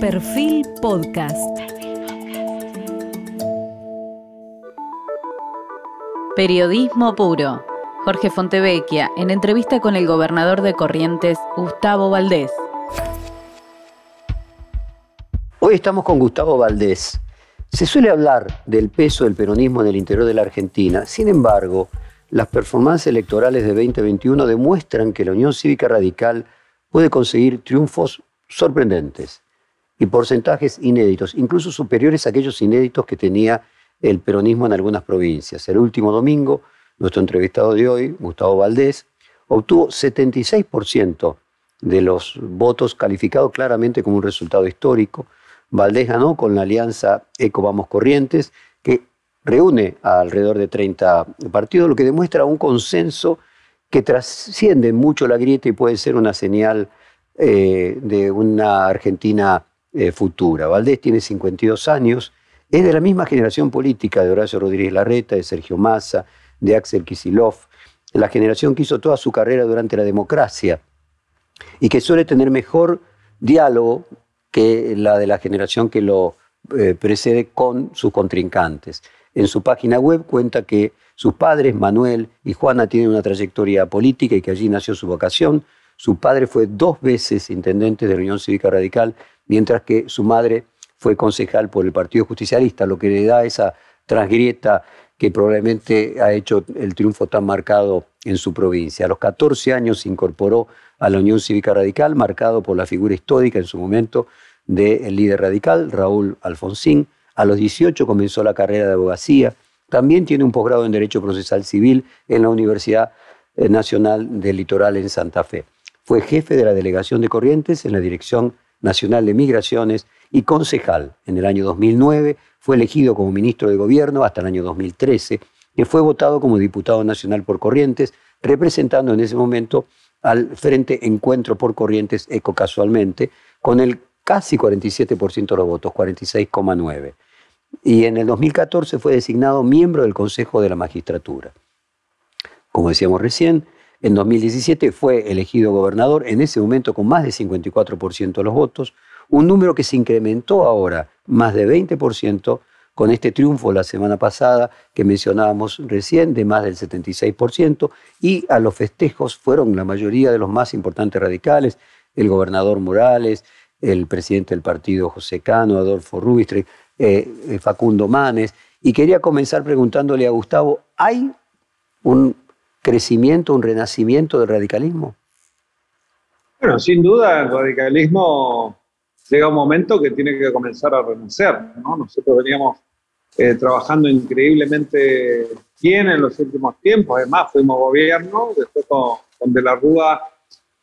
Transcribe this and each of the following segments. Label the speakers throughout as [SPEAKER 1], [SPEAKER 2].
[SPEAKER 1] Perfil Podcast. Periodismo puro. Jorge Fontevecchia, en entrevista con el gobernador de Corrientes, Gustavo Valdés.
[SPEAKER 2] Hoy estamos con Gustavo Valdés. Se suele hablar del peso del peronismo en el interior de la Argentina. Sin embargo, las performances electorales de 2021 demuestran que la Unión Cívica Radical puede conseguir triunfos sorprendentes y porcentajes inéditos, incluso superiores a aquellos inéditos que tenía el peronismo en algunas provincias. El último domingo, nuestro entrevistado de hoy, Gustavo Valdés, obtuvo 76% de los votos calificados claramente como un resultado histórico. Valdés ganó con la alianza Eco Vamos Corrientes, que reúne alrededor de 30 partidos, lo que demuestra un consenso que trasciende mucho la grieta y puede ser una señal eh, de una Argentina eh, futura. Valdés tiene 52 años, es de la misma generación política de Horacio Rodríguez Larreta, de Sergio Massa, de Axel Kisilov, la generación que hizo toda su carrera durante la democracia y que suele tener mejor diálogo que la de la generación que lo eh, precede con sus contrincantes. En su página web cuenta que sus padres, Manuel y Juana, tienen una trayectoria política y que allí nació su vocación. Su padre fue dos veces intendente de la Unión Cívica Radical mientras que su madre fue concejal por el Partido Justicialista, lo que le da esa transgrieta que probablemente ha hecho el triunfo tan marcado en su provincia. A los 14 años se incorporó a la Unión Cívica Radical, marcado por la figura histórica en su momento del líder radical, Raúl Alfonsín. A los 18 comenzó la carrera de abogacía. También tiene un posgrado en Derecho Procesal Civil en la Universidad eh, Nacional del Litoral en Santa Fe. Fue jefe de la Delegación de Corrientes en la Dirección Nacional de Migraciones y concejal. En el año 2009 fue elegido como ministro de Gobierno hasta el año 2013, que fue votado como diputado nacional por Corrientes, representando en ese momento al Frente Encuentro por Corrientes, ECO casualmente, con el casi 47% de los votos, 46,9%. Y en el 2014 fue designado miembro del Consejo de la Magistratura. Como decíamos recién, en 2017 fue elegido gobernador, en ese momento con más de 54% de los votos, un número que se incrementó ahora más de 20% con este triunfo la semana pasada que mencionábamos recién de más del 76% y a los festejos fueron la mayoría de los más importantes radicales, el gobernador Morales, el presidente del partido José Cano, Adolfo Rubistre, eh, eh, Facundo Manes, y quería comenzar preguntándole a Gustavo, ¿hay un crecimiento, un renacimiento del radicalismo?
[SPEAKER 3] Bueno, sin duda el radicalismo llega un momento que tiene que comenzar a renacer. ¿no? Nosotros veníamos eh, trabajando increíblemente bien en los últimos tiempos, además fuimos gobierno, después con, De la Rúa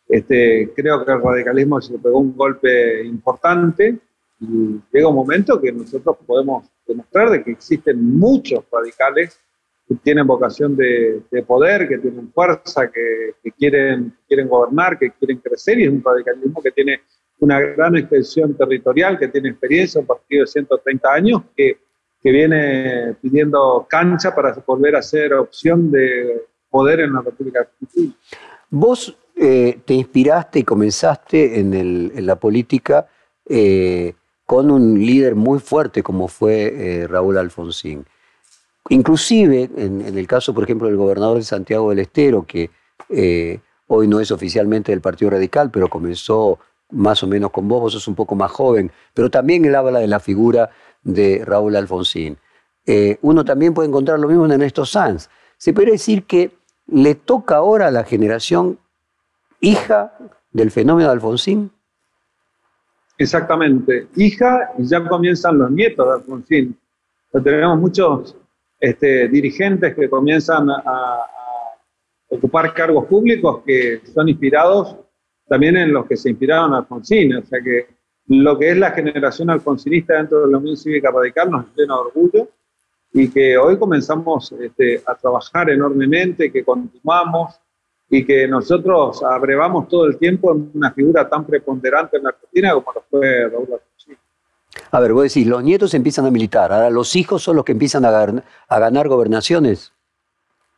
[SPEAKER 3] este, creo que el radicalismo se pegó un golpe importante y llega un momento que nosotros podemos demostrar de que existen muchos radicales que tienen vocación de, poder, que tienen fuerza, que, quieren, quieren gobernar, que quieren crecer, y es un radicalismo que tiene una gran extensión territorial, que tiene experiencia, un partido de 130 años, que, que viene pidiendo cancha para volver a ser opción de poder en la República Argentina.
[SPEAKER 2] Vos eh, te inspiraste y comenzaste en, el, la política eh, con un líder muy fuerte como fue eh, Raúl Alfonsín. Inclusive, en, el caso, por ejemplo, del gobernador de Santiago del Estero, que eh, hoy no es oficialmente del Partido Radical, pero comenzó más o menos con vos, vos sos un poco más joven, pero también él habla de la figura de Raúl Alfonsín. Eh, uno también puede encontrar lo mismo en Ernesto Sanz. Se puede decir que le toca ahora a la generación hija del fenómeno de Alfonsín.
[SPEAKER 3] Exactamente, hija y ya comienzan los nietos de Alfonsín. tenemos muchos este, dirigentes que comienzan a, ocupar cargos públicos que son inspirados también en los que se inspiraron a Alfonsín. O sea que lo que es la generación alfonsinista dentro de la Unión Cívica Radical nos llena de orgullo y que hoy comenzamos este, a trabajar enormemente, que continuamos y que nosotros abrevamos todo el tiempo en una figura tan preponderante en la Argentina como lo fue Raúl Alfonsín.
[SPEAKER 2] A ver, vos decís, los nietos empiezan a militar, ahora los hijos son los que empiezan a, ganar, gobernaciones.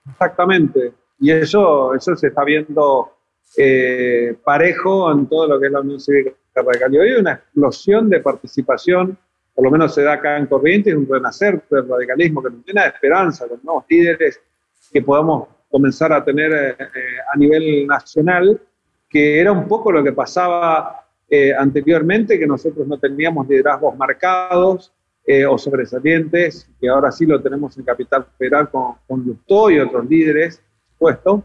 [SPEAKER 3] Exactamente, y eso, eso se está viendo eh, parejo en todo lo que es la Unión Cívica radical. Y hoy hay una explosión de participación, por lo menos se da acá en Corrientes, un renacer del radicalismo que nos tiene esperanza con nuevos líderes que podamos comenzar a tener eh, eh, a nivel nacional, que era un poco lo que pasaba eh, anteriormente, que nosotros no teníamos liderazgos marcados o sobresalientes, que ahora sí lo tenemos en Capital Federal con, con Lustó y otros líderes, puesto,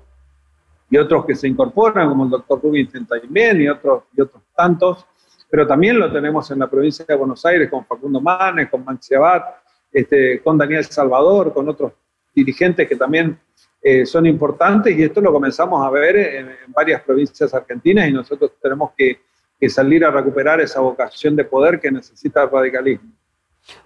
[SPEAKER 3] y otros que se incorporan, como el doctor Rubinstein también y otros, y otros tantos, pero también lo tenemos en la provincia de Buenos Aires con Facundo Manes, con Maxi Abad, este, con Daniel Salvador, con otros dirigentes que también eh, son importantes y esto lo comenzamos a ver en, varias provincias argentinas y nosotros tenemos que, salir a recuperar esa vocación de poder que necesita el radicalismo.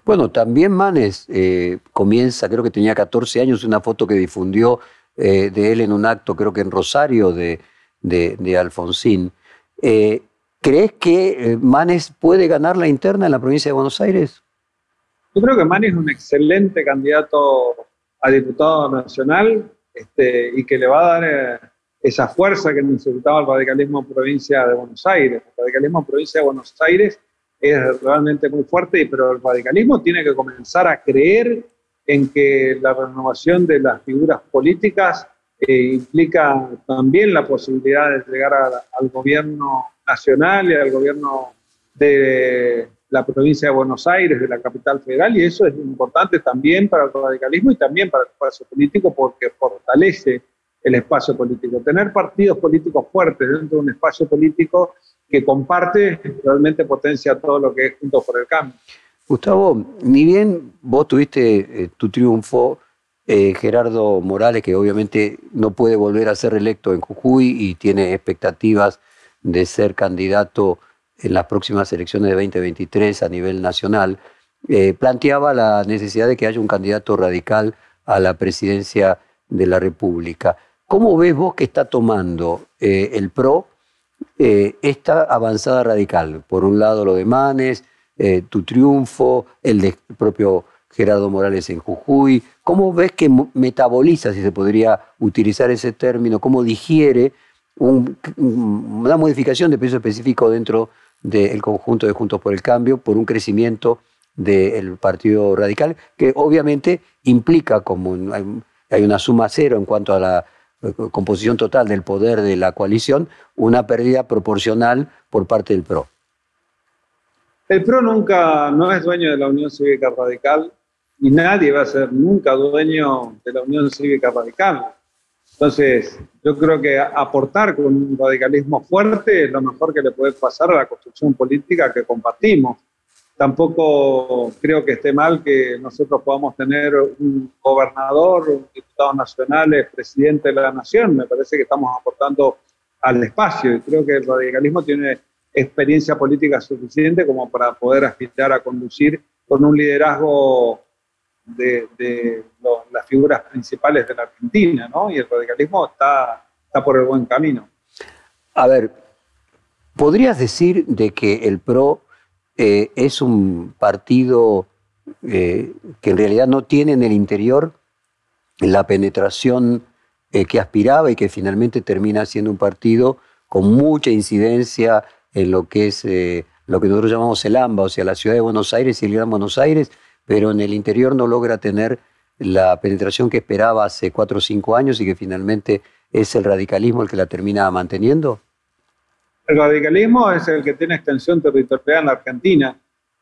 [SPEAKER 2] Bueno, también Manes eh, comienza, creo que tenía 14 años, una foto que difundió eh, de él en un acto, creo que en Rosario, de, de, Alfonsín. ¿Crees que Manes puede ganar la interna en la provincia de Buenos Aires?
[SPEAKER 3] Yo creo que Manes es un excelente candidato a diputado nacional este, y que le va a dar eh, esa fuerza que necesitaba el radicalismo en provincia de Buenos Aires. El radicalismo en provincia de Buenos Aires es realmente muy fuerte, pero el radicalismo tiene que comenzar a creer en que la renovación de las figuras políticas eh, implica también la posibilidad de llegar al gobierno nacional y al gobierno de la provincia de Buenos Aires, de la capital federal, y eso es importante también para el radicalismo y también para el espacio político porque fortalece el espacio político. Tener partidos políticos fuertes dentro de un espacio político que comparte realmente potencia todo lo que es Juntos por el Cambio.
[SPEAKER 2] Gustavo, ni bien vos tuviste eh, tu triunfo, eh, Gerardo Morales, que obviamente no puede volver a ser electo en Jujuy y tiene expectativas de ser candidato en las próximas elecciones de 2023 a nivel nacional, eh, planteaba la necesidad de que haya un candidato radical a la presidencia de la República. ¿Cómo ves vos que está tomando eh, el PRO eh, esta avanzada radical? Por un lado lo de Manes, tu triunfo, el del propio Gerardo Morales en Jujuy. ¿Cómo ves que metaboliza, si se podría utilizar ese término, cómo digiere una modificación de peso específico dentro del conjunto de Juntos por el Cambio por un crecimiento del Partido Radical, que obviamente implica, como hay una suma cero en cuanto a la eh, composición total del poder de la coalición, una pérdida proporcional por parte del PRO.
[SPEAKER 3] El PRO nunca no es dueño de la Unión Cívica Radical y nadie va a ser nunca dueño de la Unión Cívica Radical. Entonces, yo creo que aportar con un radicalismo fuerte es lo mejor que le puede pasar a la construcción política que compartimos. Tampoco creo que esté mal que nosotros podamos tener un gobernador, un diputado nacional, presidente de la nación. Me parece que estamos aportando al espacio y creo que el radicalismo tiene experiencia política suficiente como para poder aspirar a conducir con un liderazgo de, las figuras principales de la Argentina, ¿no? Y el radicalismo está, está por el buen camino.
[SPEAKER 2] A ver, ¿podrías decir de que el PRO eh, es un partido eh, que en realidad no tiene en el interior la penetración eh, que aspiraba y que finalmente termina siendo un partido con mucha incidencia en lo que es lo que nosotros llamamos el AMBA, o sea, la ciudad de Buenos Aires y el Gran Buenos Aires, pero en el interior no logra tener la penetración que esperaba hace cuatro o cinco años y que finalmente es el radicalismo el que la termina manteniendo?
[SPEAKER 3] El radicalismo es el que tiene extensión territorial en la Argentina,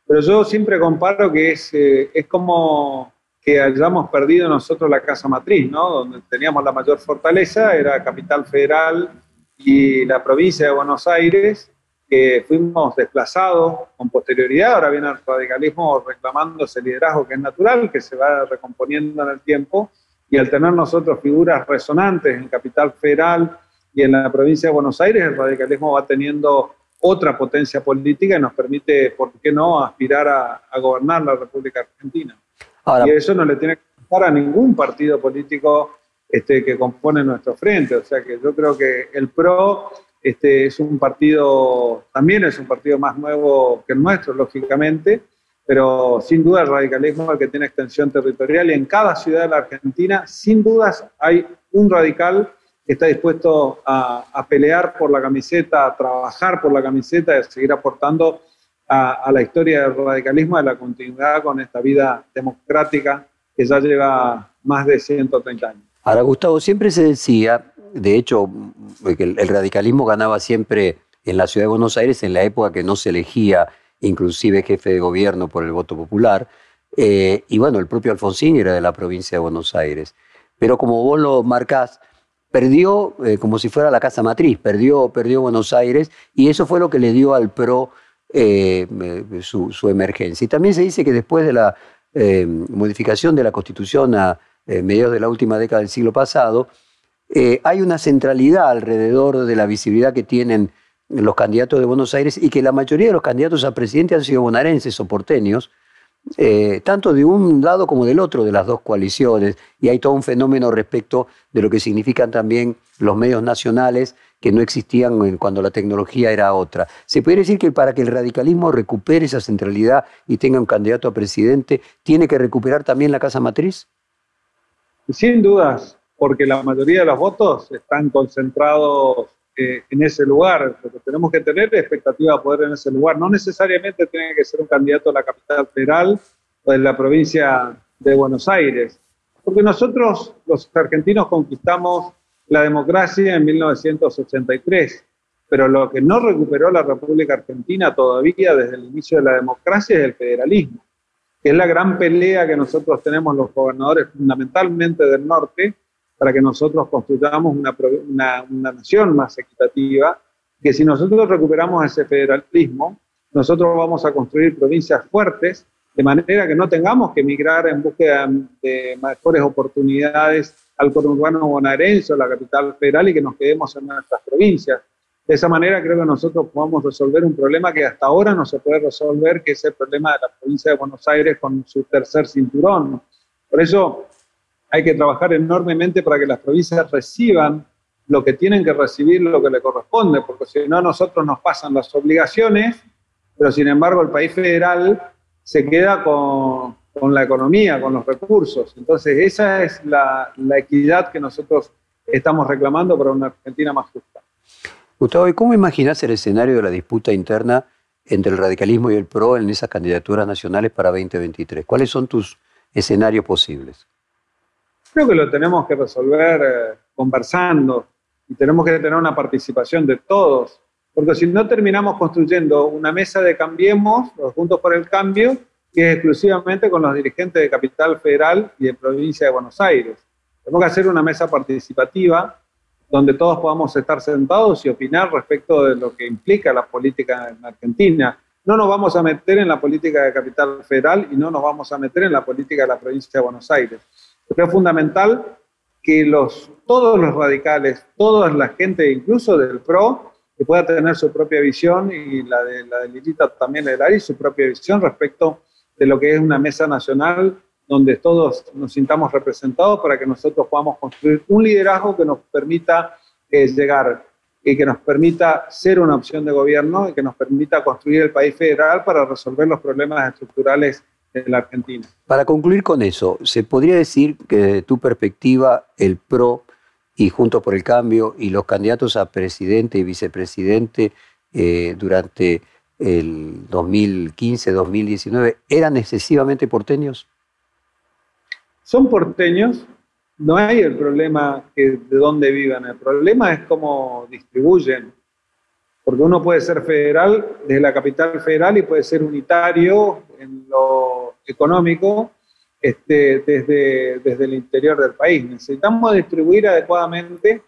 [SPEAKER 3] pero yo siempre comparo que es, eh, es como que hayamos perdido nosotros la casa matriz, ¿no? Donde teníamos la mayor fortaleza, era Capital Federal y la provincia de Buenos Aires, que fuimos desplazados con posterioridad, ahora viene el radicalismo reclamando ese liderazgo que es natural, que se va recomponiendo en el tiempo, y al tener nosotros figuras resonantes en Capital Federal y en la provincia de Buenos Aires, el radicalismo va teniendo otra potencia política y nos permite, ¿por qué no?, aspirar a, gobernar la República Argentina. y eso no le tiene que pasar a ningún partido político este, que compone nuestro frente. O sea que yo creo que el PRO este es un partido, también es un partido más nuevo que el nuestro, lógicamente, pero sin duda el radicalismo es el que tiene extensión territorial y en cada ciudad de la Argentina, sin dudas, hay un radical está dispuesto a, pelear por la camiseta, a trabajar por la camiseta y a seguir aportando a, la historia del radicalismo, de la continuidad con esta vida democrática que ya lleva más de 130 años.
[SPEAKER 2] Ahora, Gustavo, siempre se decía, de hecho, que el, radicalismo ganaba siempre en la ciudad de Buenos Aires en la época que no se elegía inclusive jefe de gobierno por el voto popular, eh, y bueno, el propio Alfonsín era de la provincia de Buenos Aires. Pero como vos lo marcás, perdió eh, como si fuera la casa matriz, perdió, perdió Buenos Aires y eso fue lo que le dio al PRO eh, su, emergencia. Y también se dice que después de la eh, modificación de la Constitución a mediados de la última década del siglo pasado, hay una centralidad alrededor de la visibilidad que tienen los candidatos de Buenos Aires y que la mayoría de los candidatos a presidente han sido bonaerenses o porteños, eh, tanto de un lado como del otro de las dos coaliciones, y hay todo un fenómeno respecto de lo que significan también los medios nacionales que no existían cuando la tecnología era otra. ¿Se puede decir que para que el radicalismo recupere esa centralidad y tenga un candidato a presidente, tiene que recuperar también la Casa Matriz?
[SPEAKER 3] Sin dudas, porque la mayoría de los votos están concentrados en ese lugar. Lo que tenemos que tener es expectativa de poder en ese lugar. No necesariamente tiene que ser un candidato a la capital federal o de la provincia de Buenos Aires. Porque nosotros, los argentinos, conquistamos la democracia en 1983, pero lo que no recuperó la República Argentina todavía desde el inicio de la democracia es el federalismo, que es la gran pelea que nosotros tenemos los gobernadores fundamentalmente del norte, para que nosotros construyamos una, una, nación más equitativa, que si nosotros recuperamos ese federalismo, nosotros vamos a construir provincias fuertes, de manera que no tengamos que emigrar en búsqueda de mejores oportunidades al conurbano bonaerense o la capital federal y que nos quedemos en nuestras provincias. De esa manera creo que nosotros podamos resolver un problema que hasta ahora no se puede resolver, que es el problema de la provincia de Buenos Aires con su tercer cinturón. Por eso hay que trabajar enormemente para que las provincias reciban lo que tienen que recibir, lo que le corresponde, porque si no, nosotros nos pasan las obligaciones, pero sin embargo el país federal se queda con, la economía, con los recursos. Entonces, esa es la equidad que nosotros estamos reclamando para una Argentina más justa.
[SPEAKER 2] Gustavo, ¿y cómo imaginas el escenario de la disputa interna entre el radicalismo y el PRO en esas candidaturas nacionales para 2023? ¿Cuáles son tus escenarios posibles?
[SPEAKER 3] Creo que lo tenemos que resolver eh, conversando y tenemos que tener una participación de todos, porque si no terminamos construyendo una mesa de Cambiemos, los Juntos por el Cambio, que es exclusivamente con los dirigentes de Capital Federal y de Provincia de Buenos Aires. Tenemos que hacer una mesa participativa donde todos podamos estar sentados y opinar respecto de lo que implica la política en Argentina. No nos vamos a meter en la política de Capital Federal y no nos vamos a meter en la política de la provincia de Buenos Aires. Pero es fundamental que los, todos los radicales, toda la gente, incluso del PRO, que pueda tener su propia visión y la de la de Lilita también le daría su propia visión respecto de lo que es una mesa nacional donde todos nos sintamos representados para que nosotros podamos construir un liderazgo que nos permita eh, llegar y que nos permita ser una opción de gobierno y que nos permita construir el país federal para resolver los problemas estructurales en la Argentina.
[SPEAKER 2] Para concluir con eso, ¿se podría decir que desde tu perspectiva el PRO y Juntos por el Cambio y los candidatos a presidente y vicepresidente eh, durante el 2015-2019 eran excesivamente porteños?
[SPEAKER 3] Son porteños, no hay el problema de dónde vivan, el problema es cómo distribuyen, porque uno puede ser federal desde la capital federal y puede ser unitario en lo económico este, desde, desde el interior del país. Necesitamos distribuir adecuadamente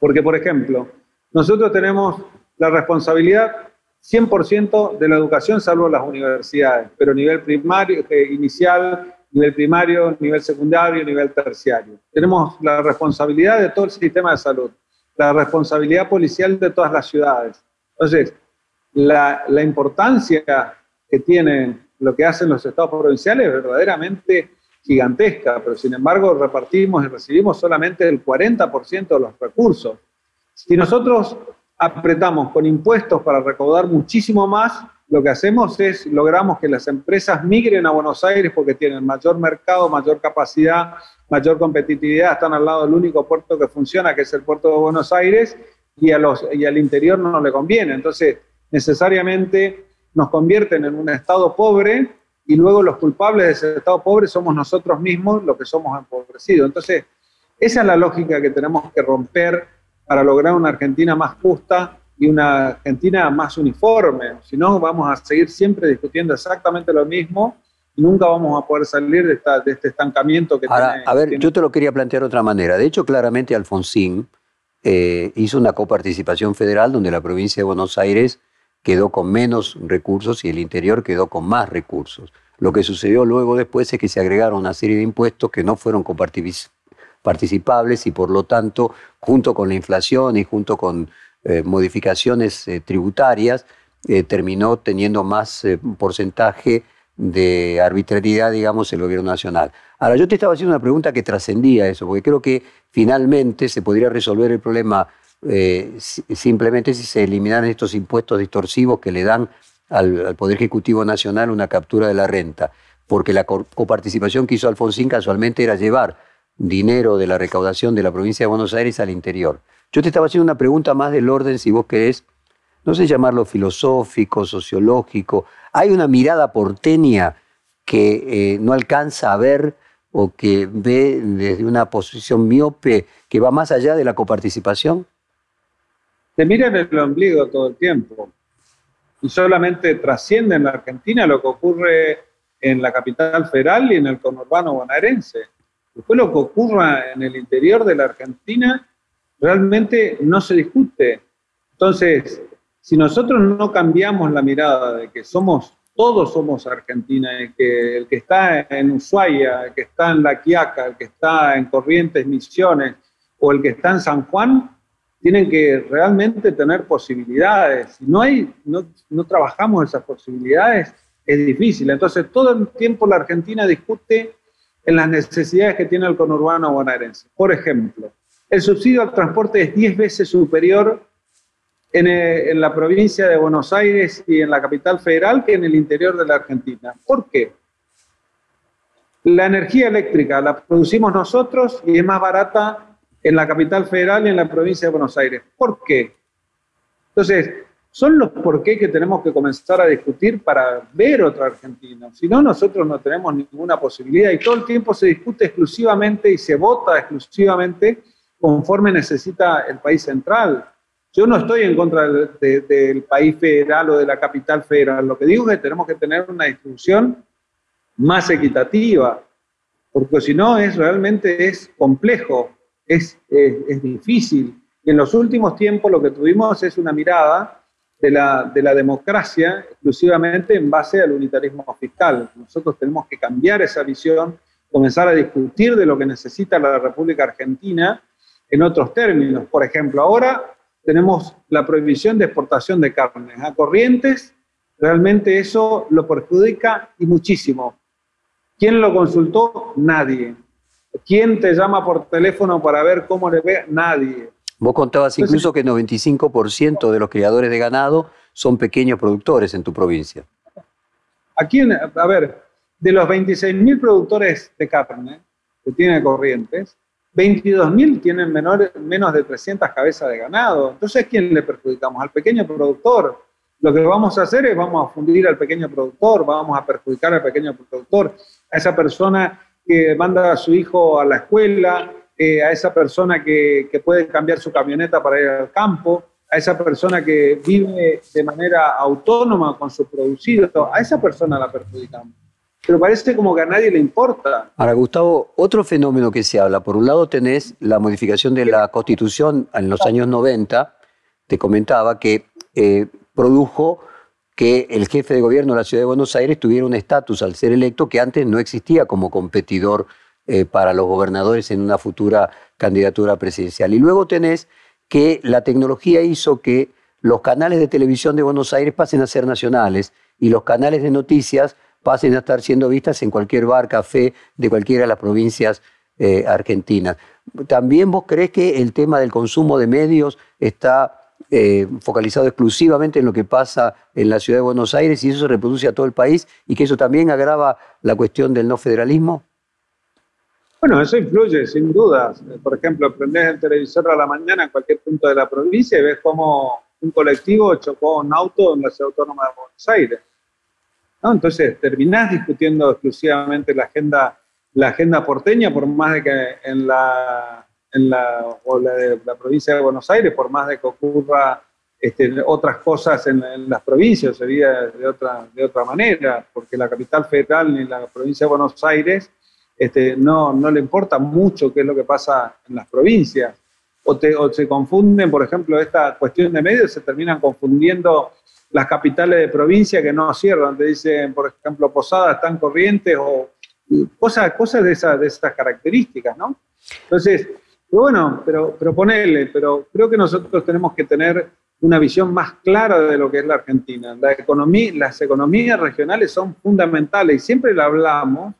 [SPEAKER 3] porque, por ejemplo, nosotros tenemos la responsabilidad 100% de la educación, salvo las universidades, pero nivel primario, eh, inicial, nivel primario, nivel secundario, nivel terciario. Tenemos la responsabilidad de todo el sistema de salud, la responsabilidad policial de todas las ciudades. Entonces, la, la importancia que tienen lo que hacen los estados provinciales es verdaderamente gigantesca, pero sin embargo repartimos y recibimos solamente el 40% de los recursos. Si nosotros apretamos con impuestos para recaudar muchísimo más, lo que hacemos es, logramos que las empresas migren a Buenos Aires porque tienen mayor mercado, mayor capacidad, mayor competitividad, están al lado del único puerto que funciona, que es el puerto de Buenos Aires, y, y al interior no le conviene. Entonces, necesariamente nos convierten en un Estado pobre y luego los culpables de ese Estado pobre somos nosotros mismos los que somos empobrecidos. Entonces, esa es la lógica que tenemos que romper para lograr una Argentina más justa y una Argentina más uniforme. Si no, vamos a seguir siempre discutiendo exactamente lo mismo y nunca vamos a poder salir de, esta, de este estancamiento que
[SPEAKER 2] Ahora, A ver, yo te lo quería plantear de otra manera. De hecho, claramente Alfonsín eh, hizo una coparticipación federal donde la provincia de Buenos Aires quedó con menos recursos y el interior quedó con más recursos. Lo que sucedió luego después es que se agregaron una serie de impuestos que no fueron coparticipables y por lo tanto, junto con la inflación y junto con eh, modificaciones eh, tributarias, terminó teniendo más porcentaje de arbitrariedad, digamos, el gobierno nacional. Ahora, yo te estaba haciendo una pregunta que trascendía eso, porque creo que finalmente se podría resolver el problema eh, simplemente si se eliminaran estos impuestos distorsivos que le dan al, Poder Ejecutivo Nacional una captura de la renta, porque la coparticipación que hizo Alfonsín casualmente era llevar dinero de la recaudación de la provincia de Buenos Aires al interior. Yo te estaba haciendo una pregunta más del orden, si vos querés, no sé llamarlo filosófico, sociológico, hay una mirada porteña que eh, no alcanza a ver o que ve desde una posición miope que va más allá de la coparticipación?
[SPEAKER 3] Se mira en el ombligo todo el tiempo y solamente trasciende en la Argentina lo que ocurre en la capital federal y en el conurbano bonaerense. Después lo que ocurra en el interior de la Argentina realmente no se discute. Entonces, si nosotros no cambiamos la mirada de que somos, todos somos Argentina, que el que está en Ushuaia, el que está en La Quiaca, el que está en Corrientes, Misiones, o el que está en San Juan, tienen que realmente tener posibilidades. Si no, hay, no, no trabajamos esas posibilidades, es difícil. Entonces, todo el tiempo la Argentina discute en las necesidades que tiene el conurbano bonaerense. Por ejemplo, el subsidio al transporte es 10 veces superior eh, en, la provincia de Buenos Aires y en la capital federal que en el interior de la Argentina. ¿Por qué? La energía eléctrica la producimos nosotros y es más barata en la capital federal y en la provincia de Buenos Aires. ¿Por qué? Entonces, son los por qué que tenemos que comenzar a discutir para ver otra Argentina. Si no, nosotros no tenemos ninguna posibilidad y todo el tiempo se discute exclusivamente y se vota exclusivamente conforme necesita el país central. Yo no estoy en contra del país federal o de la capital federal. Lo que digo es que tenemos que tener una distribución más equitativa, porque si no es realmente es complejo, es, es, difícil. Y en los últimos tiempos lo que tuvimos es una mirada de la, de la democracia exclusivamente en base al unitarismo fiscal. Nosotros tenemos que cambiar esa visión, comenzar a discutir de lo que necesita la República Argentina en otros términos. Por ejemplo, ahora tenemos la prohibición de exportación de carne a Corrientes, realmente eso lo perjudica y muchísimo. ¿Quién lo consultó? Nadie. ¿Quién te llama por teléfono para ver cómo le ve? Nadie.
[SPEAKER 2] Vos contabas incluso que el 95% de los criadores de ganado son pequeños productores en tu provincia.
[SPEAKER 3] Aquí, a ver, de los 26.000 productores de carne que tiene Corrientes, 22.000 tienen menos de 300 cabezas de ganado. Entonces, ¿quién le perjudicamos? Al pequeño productor. Lo que vamos a hacer es vamos a fundir al pequeño productor, vamos a perjudicar al pequeño productor, a esa persona que manda a su hijo a la escuela, eh, a esa persona que puede cambiar su camioneta para ir al campo, a esa persona que vive de manera autónoma con su producido, a esa persona la perjudicamos pero parece como que a nadie le importa.
[SPEAKER 2] Ahora, Gustavo, otro fenómeno que se habla, por un lado tenés la modificación de la Constitución en los años 90, te comentaba que eh, produjo que el jefe de gobierno de la Ciudad de Buenos Aires tuviera un estatus al ser electo que antes no existía como competidor eh, para los gobernadores en una futura candidatura presidencial. Y luego tenés que la tecnología hizo que los canales de televisión de Buenos Aires pasen a ser nacionales y los canales de noticias pasen a estar siendo vistas en cualquier bar, café de cualquiera de las provincias eh, argentinas. ¿También vos crees que el tema del consumo de medios está eh, focalizado exclusivamente en lo que pasa en la ciudad de Buenos Aires y eso se reproduce a todo el país y que eso también agrava la cuestión del no federalismo?
[SPEAKER 3] Bueno, eso influye, sin dudas. Por ejemplo, prendés el televisor a la mañana en cualquier punto de la provincia y ves cómo un colectivo chocó un auto en la ciudad autónoma de Buenos Aires. Entonces, terminás discutiendo exclusivamente la agenda, la agenda porteña, por más de que en la, en la, o la, provincia de Buenos Aires, por más de que ocurra este, otras cosas en, las provincias, sería de otra, de otra manera, porque la capital federal ni la provincia de Buenos Aires este, no, no le importa mucho qué es lo que pasa en las provincias. O, se confunden, por ejemplo, esta cuestión de medios, se terminan confundiendo las capitales de provincia que no cierran, te dicen, por ejemplo, Posadas están corrientes o cosas, cosas de, esas, de esas características, ¿no? Entonces, pero bueno, pero, pero ponele, pero creo que nosotros tenemos que tener una visión más clara de lo que es la Argentina. La economía, las economías regionales son fundamentales y siempre la hablamos,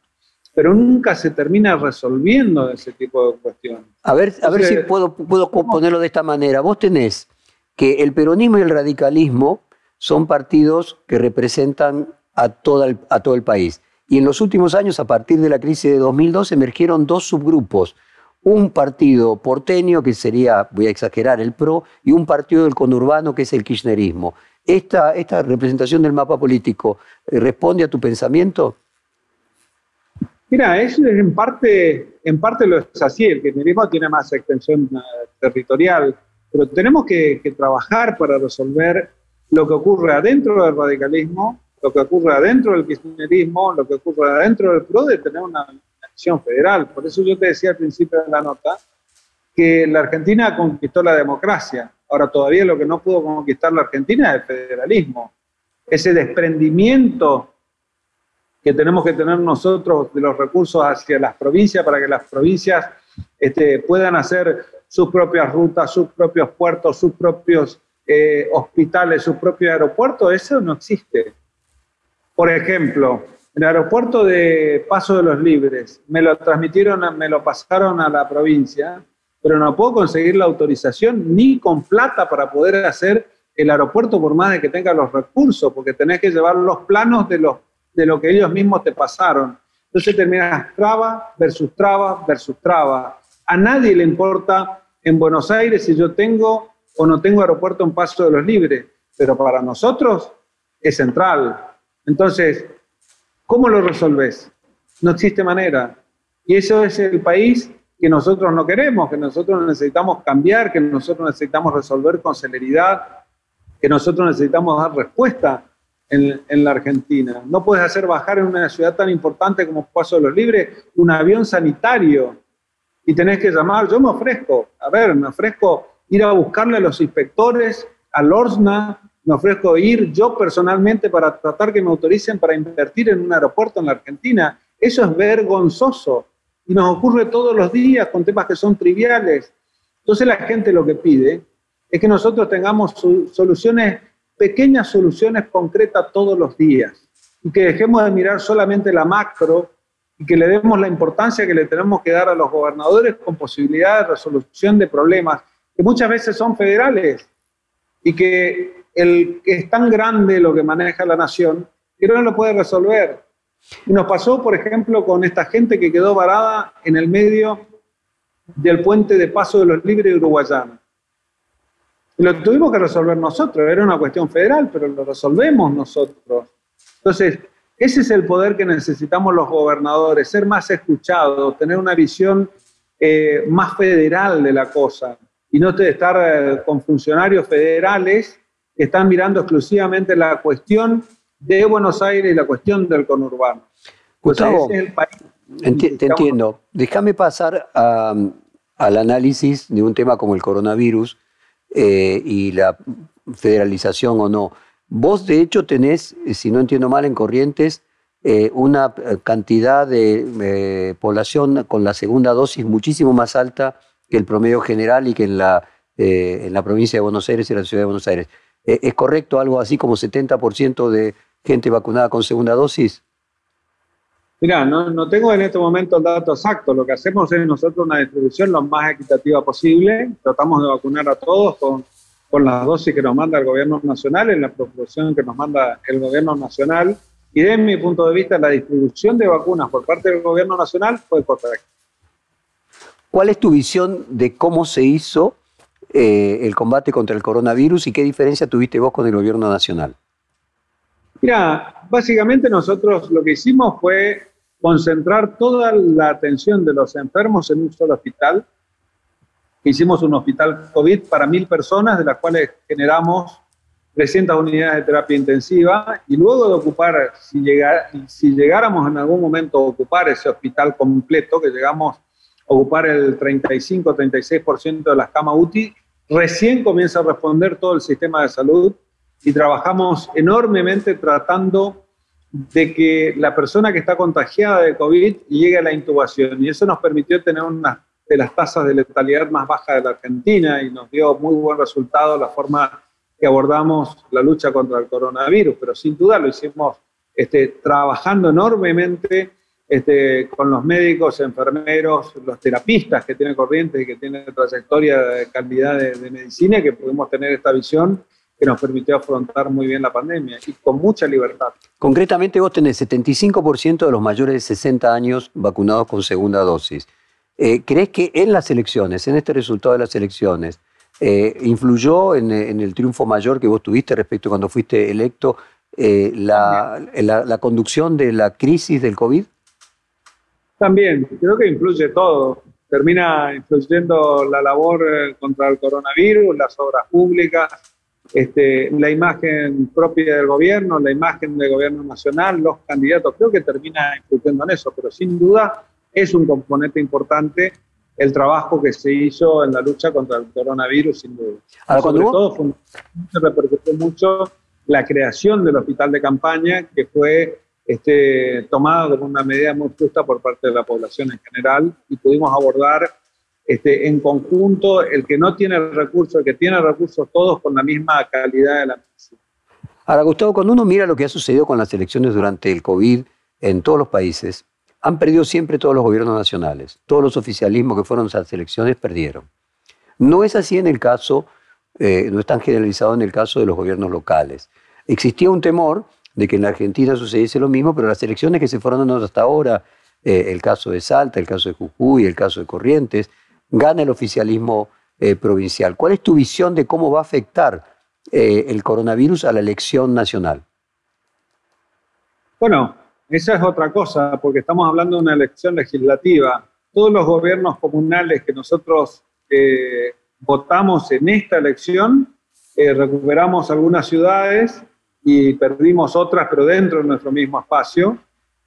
[SPEAKER 3] pero nunca se termina resolviendo ese tipo de cuestiones.
[SPEAKER 2] A ver, a ver si puedo, puedo ponerlo de esta manera. Vos tenés que el peronismo y el radicalismo son partidos que representan a, toda a todo el país. Y en los últimos años, a partir de la crisis de 2002, emergieron dos subgrupos. Un partido porteño, que sería, voy a exagerar, el PRO, y un partido del conurbano, que es el kirchnerismo. ¿Esta, esta representación del mapa político eh, responde a tu pensamiento?
[SPEAKER 3] Mira, eso es en parte, en parte lo es así, el kirchnerismo tiene más extensión eh, territorial, pero tenemos que, que trabajar para resolver lo que ocurre adentro del radicalismo, lo que ocurre adentro del kirchnerismo, lo que ocurre adentro del PRO de tener una acción federal. Por eso yo te decía al principio de la nota que la Argentina conquistó la democracia. Ahora todavía lo que no pudo conquistar la Argentina es el federalismo. Ese desprendimiento que tenemos que tener nosotros de los recursos hacia las provincias para que las provincias este, puedan hacer sus propias rutas, sus propios puertos, sus propios eh, hospitales, su propio aeropuerto, eso no existe. Por ejemplo, el aeropuerto de Paso de los Libres, me lo transmitieron, me lo pasaron a la provincia, pero no puedo conseguir la autorización ni con plata para poder hacer el aeropuerto por más de que tenga los recursos, porque tenés que llevar los planos de, los, de lo que ellos mismos te pasaron. Entonces terminas traba versus traba versus traba. A nadie le importa en Buenos Aires si yo tengo o no tengo aeropuerto en Paso de los Libres, pero para nosotros es central. Entonces, ¿cómo lo resolves? No existe manera. Y eso es el país que nosotros no queremos, que nosotros necesitamos cambiar, que nosotros necesitamos resolver con celeridad, que nosotros necesitamos dar respuesta en, la Argentina. No puedes hacer bajar en una ciudad tan importante como Paso de los Libres un avión sanitario y tenés que llamar, yo me ofrezco, a ver, me ofrezco ir a buscarle a los inspectores, al ORSNA, me ofrezco ir yo personalmente para tratar que me autoricen para invertir en un aeropuerto en la Argentina. Eso es vergonzoso y nos ocurre todos los días con temas que son triviales. Entonces la gente lo que pide es que nosotros tengamos soluciones, pequeñas soluciones concretas todos los días y que dejemos de mirar solamente la macro y que le demos la importancia que le tenemos que dar a los gobernadores con posibilidad de resolución de problemas que muchas veces son federales y que, el, que es tan grande lo que maneja la nación que no lo puede resolver. Y nos pasó, por ejemplo, con esta gente que quedó varada en el medio del puente de paso de los libres de Uruguayana. Lo tuvimos que resolver nosotros, era una cuestión federal, pero lo resolvemos nosotros. Entonces, ese es el poder que necesitamos los gobernadores, ser más escuchados, tener una visión eh, más federal de la cosa y no estar eh, con funcionarios federales que están mirando exclusivamente la cuestión de Buenos Aires y la cuestión del conurbano.
[SPEAKER 2] Gustavo, te entiendo. Déjame pasar al análisis de un tema como el coronavirus eh, y la federalización o no. Vos, de hecho, tenés, si no entiendo mal, en Corrientes eh, una cantidad de población con la segunda dosis muchísimo más alta que el promedio general y que en la, eh, en la provincia de Buenos Aires y la ciudad de Buenos Aires. Eh, ¿Es correcto algo así como 70% de gente vacunada con segunda dosis?
[SPEAKER 3] Mira, no, no, tengo en este momento el dato exacto. Lo que hacemos es nosotros una distribución lo más equitativa posible. Tratamos de vacunar a todos con, con las dosis que nos manda el gobierno nacional, en la proporción que nos manda el gobierno nacional, y desde mi punto de vista la distribución de vacunas por parte del gobierno nacional fue correcta.
[SPEAKER 2] ¿Cuál es tu visión de cómo se hizo eh, el combate contra el coronavirus y qué diferencia tuviste vos con el gobierno nacional?
[SPEAKER 3] Mira, básicamente nosotros lo que hicimos fue concentrar toda la atención de los enfermos en un solo hospital. Hicimos un hospital COVID para mil personas, de las cuales generamos 300 unidades de terapia intensiva y luego de ocupar, si, si llegáramos en algún momento a ocupar ese hospital completo, que llegamos a ocupar el 35-36% de las camas UTI, recién comienza a responder todo el sistema de salud y trabajamos enormemente tratando de que la persona que está contagiada de COVID llegue a la intubación. Y eso nos permitió tener una de las tasas de letalidad más bajas de la Argentina y nos dio muy buen resultado la forma que abordamos la lucha contra el coronavirus. Pero sin duda lo hicimos este, trabajando enormemente este, con los médicos, enfermeros, los terapistas que tienen corrientes y que tienen trayectoria de calidad de, de medicina, que pudimos tener esta visión que nos permitió afrontar muy bien la pandemia y con mucha libertad.
[SPEAKER 2] Concretamente, vos tenés 75% de los mayores de 60 años vacunados con segunda dosis. Eh, ¿Crees que en las elecciones, en este resultado de las elecciones, eh, influyó en, el triunfo mayor que vos tuviste respecto a cuando fuiste electo eh, la, la, conducción de la crisis del COVID?
[SPEAKER 3] También, creo que influye todo. Termina influyendo la labor contra el coronavirus, las obras públicas, este, la imagen propia del gobierno, la imagen del gobierno nacional, los candidatos, creo que termina influyendo en eso, pero sin duda es un componente importante el trabajo que se hizo en la lucha contra el coronavirus, sin duda. Sobre todo, se repercutió mucho la creación del hospital de campaña, que fue este, tomada como una medida muy justa por parte de la población en general, y pudimos abordar este, en conjunto, el que no tiene recursos, el que tiene recursos, todos con la misma calidad de la medicina.
[SPEAKER 2] Ahora, Gustavo, cuando uno mira lo que ha sucedido con las elecciones durante el COVID en todos los países, han perdido siempre todos los gobiernos nacionales. Todos los oficialismos que fueron a las elecciones perdieron. No es así en el caso, eh, no es tan generalizado en el caso de los gobiernos locales. Existía un temor de que en la Argentina sucediese lo mismo, pero las elecciones que se fueron hasta ahora, eh, el caso de Salta, el caso de Jujuy, el caso de Corrientes, gana el oficialismo eh, provincial. ¿Cuál es tu visión de cómo va a afectar eh, el coronavirus a la elección nacional?
[SPEAKER 3] Bueno, esa es otra cosa, porque estamos hablando de una elección legislativa. Todos los gobiernos comunales que nosotros eh, votamos en esta elección, recuperamos algunas ciudades y perdimos otras, pero dentro de nuestro mismo espacio.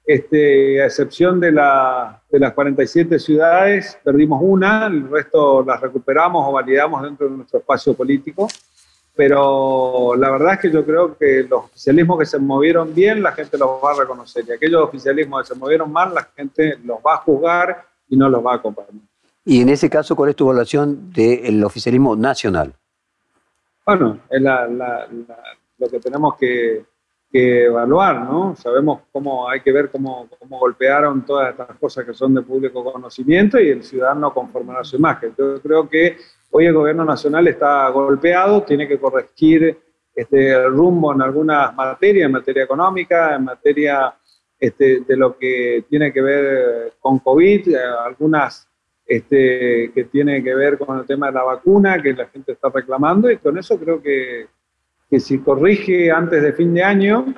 [SPEAKER 3] Este, a excepción de, la, de, las 47 ciudades, perdimos una, el resto las recuperamos o validamos dentro de nuestro espacio político. Pero la verdad es que yo creo que los oficialismos que se movieron bien, la gente los va a reconocer. Y aquellos oficialismos que se movieron mal, la gente los va a juzgar y no los va a acompañar.
[SPEAKER 2] Y en ese caso, ¿cuál es tu evaluación del oficialismo nacional?
[SPEAKER 3] Bueno, es lo que tenemos que, que evaluar, ¿no? Sabemos cómo hay que ver cómo, cómo, golpearon todas estas cosas que son de público conocimiento y el ciudadano conformará su imagen. Yo creo que hoy el gobierno nacional está golpeado, tiene que corregir este rumbo en algunas materias, en materia económica, en materia este, de lo que tiene que ver con COVID, eh, algunas este, que tiene que ver con el tema de la vacuna que la gente está reclamando y con eso creo que que si corrige antes de fin de año,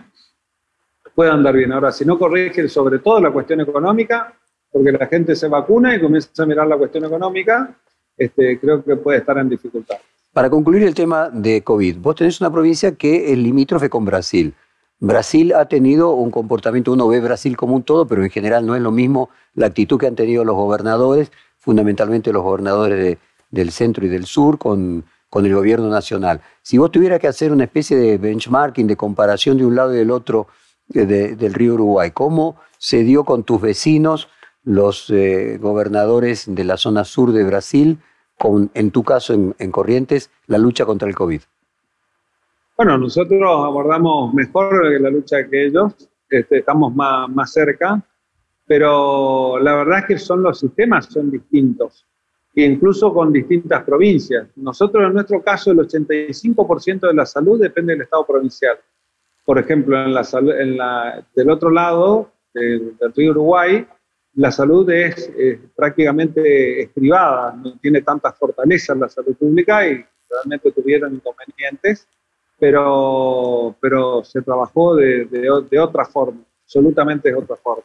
[SPEAKER 3] puede andar bien. Ahora, si no corrige sobre todo la cuestión económica, porque la gente se vacuna y comienza a mirar la cuestión económica, este, creo que puede estar en dificultad.
[SPEAKER 2] Para concluir el tema de COVID, vos tenés una provincia que es limítrofe con Brasil. Brasil ha tenido un comportamiento, uno ve Brasil como un todo, pero en general no es lo mismo la actitud que han tenido los gobernadores, fundamentalmente los gobernadores del centro y del sur, con con el gobierno nacional. Si vos tuvieras que hacer una especie de benchmarking, de comparación de un lado y del otro eh, del río Uruguay, ¿cómo se dio con tus vecinos, los eh, gobernadores de la zona sur de Brasil, con, en tu caso en, Corrientes, la lucha contra el COVID?
[SPEAKER 3] Bueno, nosotros abordamos mejor la lucha que ellos, este, estamos más, más cerca, pero la verdad es que son los sistemas son distintos. Incluso con distintas provincias. Nosotros, en nuestro caso, el 85% de la salud depende del Estado provincial. Por ejemplo, en la, en la, del otro lado del, río Uruguay, la salud es, prácticamente privada, no tiene tantas fortalezas la salud pública y realmente tuvieron inconvenientes, pero, pero se trabajó de, de, otra forma, absolutamente de otra forma.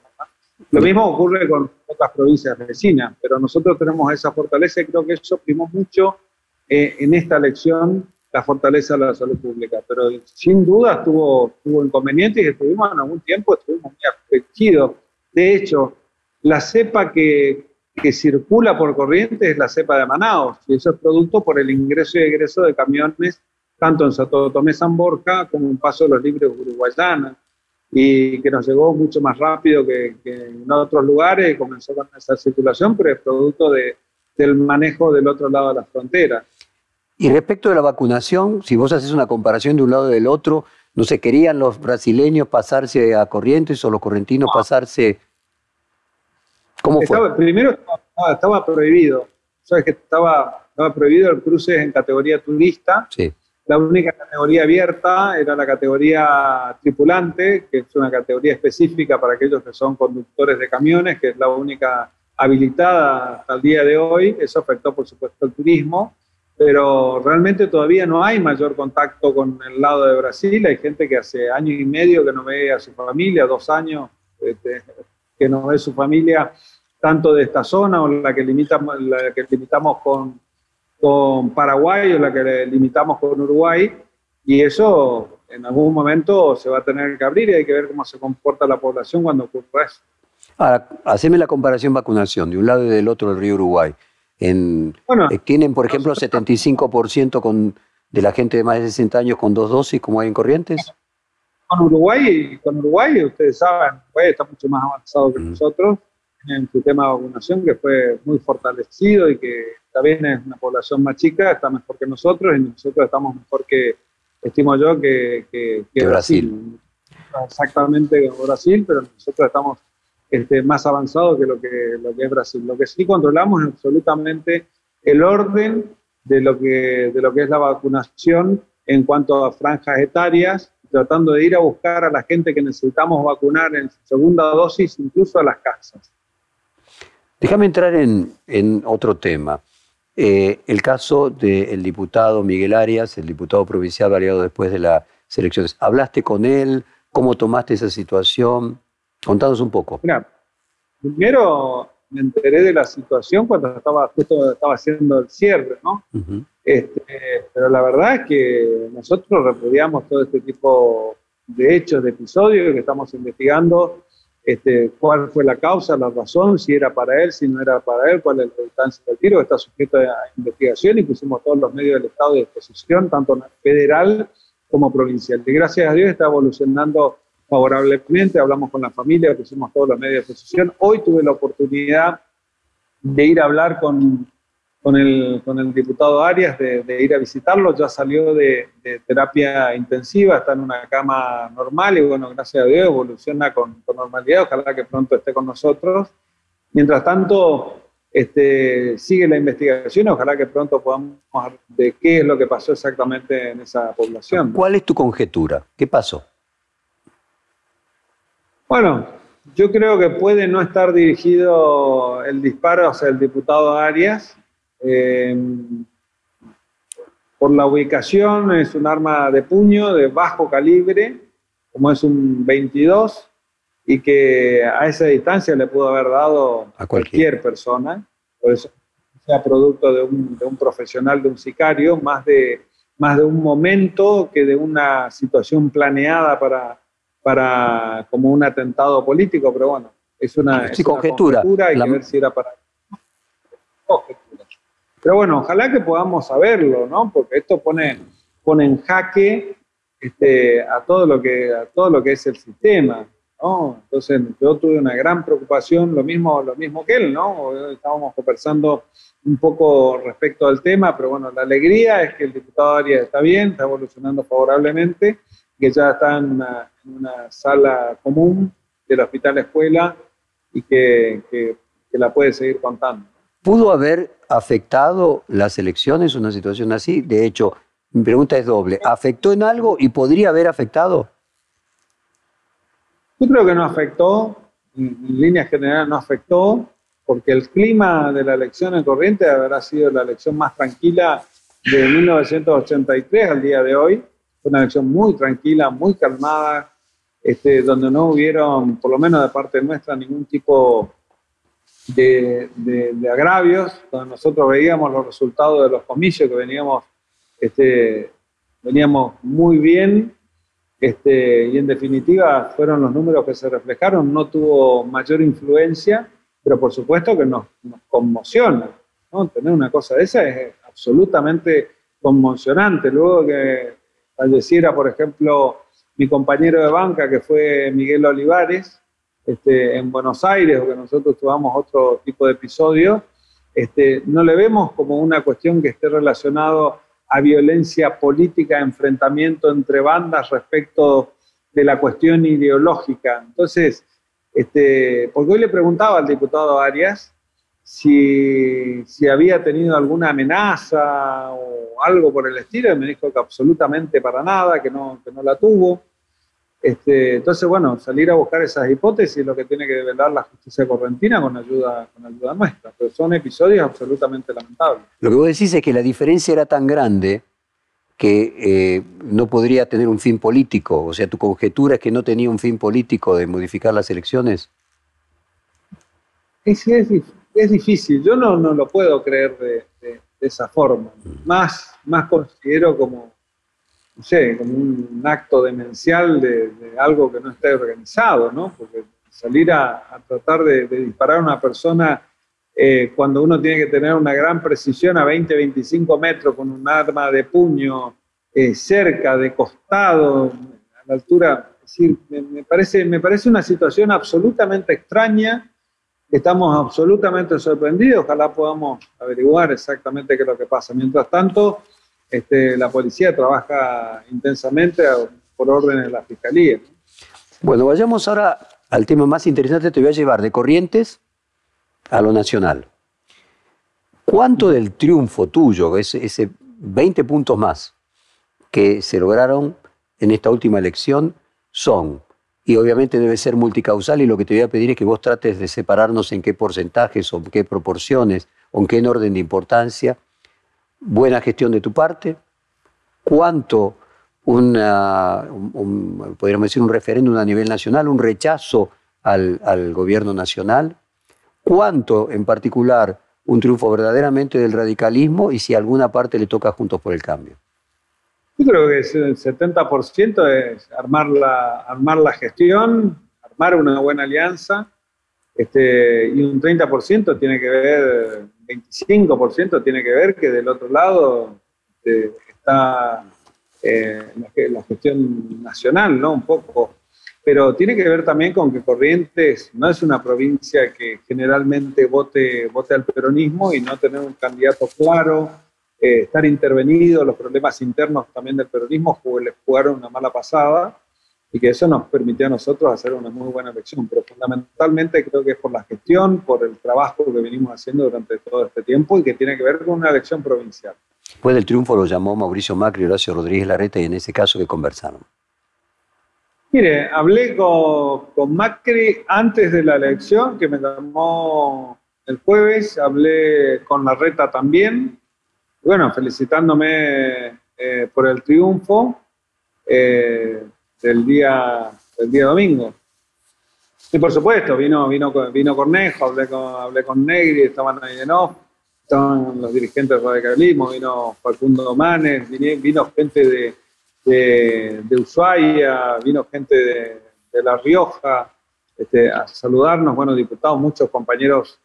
[SPEAKER 3] Lo mismo ocurre con otras provincias vecinas, pero nosotros tenemos esa fortaleza y creo que eso primó mucho eh, en esta elección la fortaleza de la salud pública. Pero sin duda tuvo, tuvo inconvenientes y estuvimos en algún tiempo, estuvimos muy afligidos. De hecho, la cepa que, que circula por corriente es la cepa de Manaus, y eso es producto por el ingreso y egreso de camiones tanto en Santo Tomé San Borja como en Paso de los Libres Uruguayana y que nos llegó mucho más rápido que, en otros lugares y comenzó con esa circulación, pero es producto de, del manejo del otro lado de la frontera.
[SPEAKER 2] Y respecto de la vacunación, si vos haces una comparación de un lado del otro, ¿no se querían los brasileños pasarse a Corrientes o los correntinos pasarse? ¿Cómo fue?
[SPEAKER 3] primero estaba, prohibido, sabes que estaba, estaba prohibido el cruce en categoría turista. Sí la única categoría abierta era la categoría tripulante, que es una categoría específica para aquellos que son conductores de camiones, que es la única habilitada hasta el día de hoy. Eso afectó, por supuesto, el turismo, pero realmente todavía no hay mayor contacto con el lado de Brasil. Hay gente que hace año y medio que no ve a su familia, dos años este, que no ve su familia, tanto de esta zona o la que limitamos, la que limitamos con con Paraguay o la que limitamos con Uruguay, y eso en algún momento se va a tener que abrir y hay que ver cómo se comporta la población cuando ocurra eso.
[SPEAKER 2] Ahora, haceme la comparación vacunación de un lado y del otro del río Uruguay. En, eh, tienen, por ejemplo, 75% con, de la gente de más de 60 años con dos dosis, como hay en Corrientes.
[SPEAKER 3] Con Uruguay, con Uruguay ustedes saben, Uruguay está mucho más avanzado que nosotros en su tema de vacunación, que fue muy fortalecido y que también es una población más chica, está mejor que nosotros y nosotros estamos mejor que, estimo yo, que, que, Brasil. Exactamente Brasil, pero nosotros estamos este, más avanzados que lo, que lo que es Brasil. Lo que sí controlamos es absolutamente el orden de lo que, de lo que es la vacunación en cuanto a franjas etarias, tratando de ir a buscar a la gente que necesitamos vacunar en segunda dosis, incluso a las casas.
[SPEAKER 2] Déjame entrar en, otro tema. Eh, el caso del diputado Miguel Arias, el diputado provincial variado después de las elecciones. ¿Hablaste con él? ¿Cómo tomaste esa situación? Contanos un poco.
[SPEAKER 3] Mira, primero me enteré de la situación cuando estaba, justo estaba haciendo el cierre, ¿no? Este, pero la verdad es que nosotros repudiamos todo este tipo de hechos, de episodios que estamos investigando este, cuál fue la causa, la razón, si era para él, si no era para él, cuál es la distancia del tiro, está sujeto a investigación y pusimos todos los medios del Estado de disposición, tanto federal como provincial. Y gracias a Dios está evolucionando favorablemente, hablamos con la familia, pusimos todos los medios de disposición. Hoy tuve la oportunidad de ir a hablar con con el, con el diputado Arias de, ir a visitarlo, ya salió de, terapia intensiva, está en una cama normal y bueno, gracias a Dios evoluciona con, normalidad, ojalá que pronto esté con nosotros. Mientras tanto, este, sigue la investigación, ojalá que pronto podamos ver de qué es lo que pasó exactamente en esa población.
[SPEAKER 2] ¿Cuál es tu conjetura? ¿Qué pasó?
[SPEAKER 3] Bueno, yo creo que puede no estar dirigido el disparo hacia el diputado Arias, eh, por la ubicación es un arma de puño de bajo calibre, como es un 22, y que a esa distancia le pudo haber dado a cualquier, persona, por eso sea producto de un, de un, profesional, de un sicario, más de, más de un momento que de una situación planeada para, para como un atentado político, pero bueno, es una,
[SPEAKER 2] conjetura.
[SPEAKER 3] hay que ver si era para... Pero bueno, ojalá que podamos saberlo, ¿no? Porque esto pone, pone en jaque este, a, todo lo que, a todo lo que es el sistema, ¿no? Entonces yo tuve una gran preocupación, lo mismo, lo mismo que él, ¿no? Estábamos conversando un poco respecto al tema, pero bueno, la alegría es que el diputado Arias está bien, está evolucionando favorablemente, que ya está en una, sala común del hospital escuela y que, que la puede seguir contando.
[SPEAKER 2] ¿Pudo haber afectado las elecciones una situación así? De hecho, mi pregunta es doble. ¿Afectó en algo y podría haber afectado?
[SPEAKER 3] Yo creo que no afectó, en, líneas generales no afectó, porque el clima de la elección en Corrientes habrá sido la elección más tranquila de 1983 al día de hoy. Una elección muy tranquila, muy calmada, este, donde no hubieron, por lo menos de parte nuestra, ningún tipo de, de, agravios, donde nosotros veíamos los resultados de los comicios que veníamos, este, veníamos muy bien este, y en definitiva fueron los números que se reflejaron, no tuvo mayor influencia, pero por supuesto que nos, conmociona. ¿no? Tener una cosa de esa es absolutamente conmocionante. Luego que falleciera, por ejemplo, mi compañero de banca, que fue Miguel Olivares, este, en Buenos Aires, o que nosotros tuvimos otro tipo de episodio, este, no le vemos como una cuestión que esté relacionado a violencia política, enfrentamiento entre bandas respecto de la cuestión ideológica. Entonces, este, porque hoy le preguntaba al diputado Arias si, si había tenido alguna amenaza o algo por el estilo, y me dijo que absolutamente para nada, que no, que no la tuvo. Este, entonces, bueno, salir a buscar esas hipótesis es lo que tiene que develar la justicia correntina con ayuda, con ayuda nuestra. Pero son episodios absolutamente lamentables.
[SPEAKER 2] Lo que vos decís es que la diferencia era tan grande que eh, no podría tener un fin político. O sea, tu conjetura es que no tenía un fin político de modificar las elecciones.
[SPEAKER 3] Es, es, difícil. Yo no, no, lo puedo creer de, de esa forma. Mm. Más, más considero como no sé, como un acto demencial de, algo que no esté organizado, ¿no? Porque salir a, tratar de, disparar a una persona eh, cuando uno tiene que tener una gran precisión a 20, 25 metros con un arma de puño eh, cerca, de costado, a la altura, decir, me, parece, me parece una situación absolutamente extraña. Estamos absolutamente sorprendidos, ojalá podamos averiguar exactamente qué es lo que pasa. Mientras tanto, este, la policía trabaja intensamente por orden de la fiscalía.
[SPEAKER 2] Bueno, vayamos ahora al tema más interesante. Te voy a llevar de Corrientes a lo nacional. ¿Cuánto del triunfo tuyo, ese, ese 20 puntos más que se lograron en esta última elección, son y obviamente debe ser multicausal y lo que te voy a pedir es que vos trates de separarnos en qué porcentajes o en qué proporciones o en qué orden de importancia buena gestión de tu parte, cuánto una, podríamos decir un referéndum a nivel nacional, un rechazo al, gobierno nacional, cuánto en particular un triunfo verdaderamente del radicalismo y si alguna parte le toca Juntos por el Cambio.
[SPEAKER 3] Yo creo que el 70% es armar la, armar la gestión, armar una buena alianza, este, y un 30% tiene que ver 25% tiene que ver que del otro lado este, está eh, la, gestión nacional, ¿no? Un poco. Pero tiene que ver también con que Corrientes no es una provincia que generalmente vote, vote al peronismo y no tener un candidato claro, eh, estar intervenido, los problemas internos también del peronismo jugaron una mala pasada y que eso nos permitió a nosotros hacer una muy buena elección. Pero fundamentalmente creo que es por la gestión, por el trabajo que venimos haciendo durante todo este tiempo y que tiene que ver con una elección provincial.
[SPEAKER 2] Después del triunfo lo llamó Mauricio Macri Horacio Rodríguez Larreta y en ese caso que conversaron.
[SPEAKER 3] Mire, hablé con, con, Macri antes de la elección, que me llamó el jueves, hablé con Larreta también, bueno, felicitándome eh, por el triunfo. Eh, del día, día domingo. Y por supuesto, vino, vino, vino Cornejo, hablé con, hablé con Negri, estaban ahí en off, estaban los dirigentes del radicalismo, vino Facundo Manes, vino, gente de, de, Ushuaia, vino gente de, La Rioja, este, a saludarnos, bueno, diputados, muchos compañeros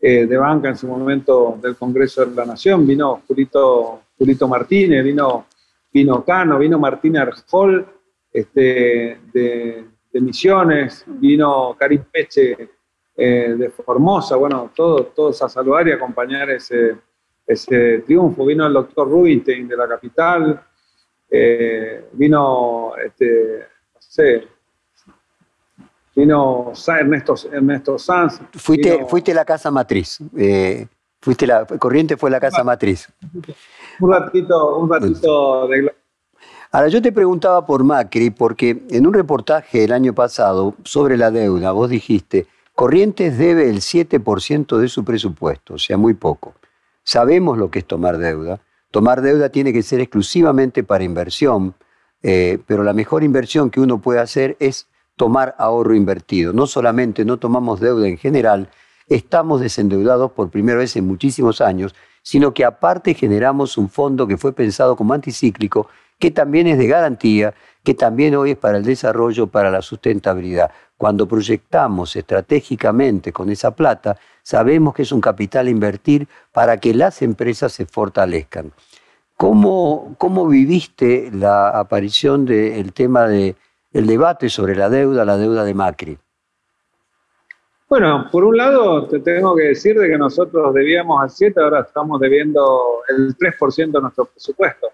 [SPEAKER 3] eh, de banca en su momento del Congreso de la Nación, vino Julito, Julito Martínez, vino, vino Cano, vino Martín Arjol, este, de, Misiones, vino Karim Peche eh, de Formosa, bueno, todos todo a saludar y acompañar ese, ese triunfo. Vino el doctor Rubinstein de la capital, eh, vino, este, no sé, vino Ernesto, Ernesto Sanz.
[SPEAKER 2] Fuiste, fuiste a la casa matriz. Eh, Fuiste la, Corriente fue la casa matriz.
[SPEAKER 3] Un ratito, un ratito de
[SPEAKER 2] Ahora, yo te preguntaba por Macri, porque en un reportaje el año pasado sobre la deuda, vos dijiste, Corrientes debe el 7% de su presupuesto, o sea, muy poco. Sabemos lo que es tomar deuda. Tomar deuda tiene que ser exclusivamente para inversión, eh, pero la mejor inversión que uno puede hacer es tomar ahorro invertido. No solamente no tomamos deuda en general, estamos desendeudados por primera vez en muchísimos años, sino que aparte generamos un fondo que fue pensado como anticíclico que también es de garantía, que también hoy es para el desarrollo, para la sustentabilidad. Cuando proyectamos estratégicamente con esa plata, sabemos que es un capital a invertir para que las empresas se fortalezcan. ¿Cómo, cómo viviste la aparición del tema del debate sobre la deuda, la deuda de Macri?
[SPEAKER 3] Bueno, por un lado te tengo que decir de que nosotros debíamos al 7, ahora estamos debiendo el 3% de nuestro presupuesto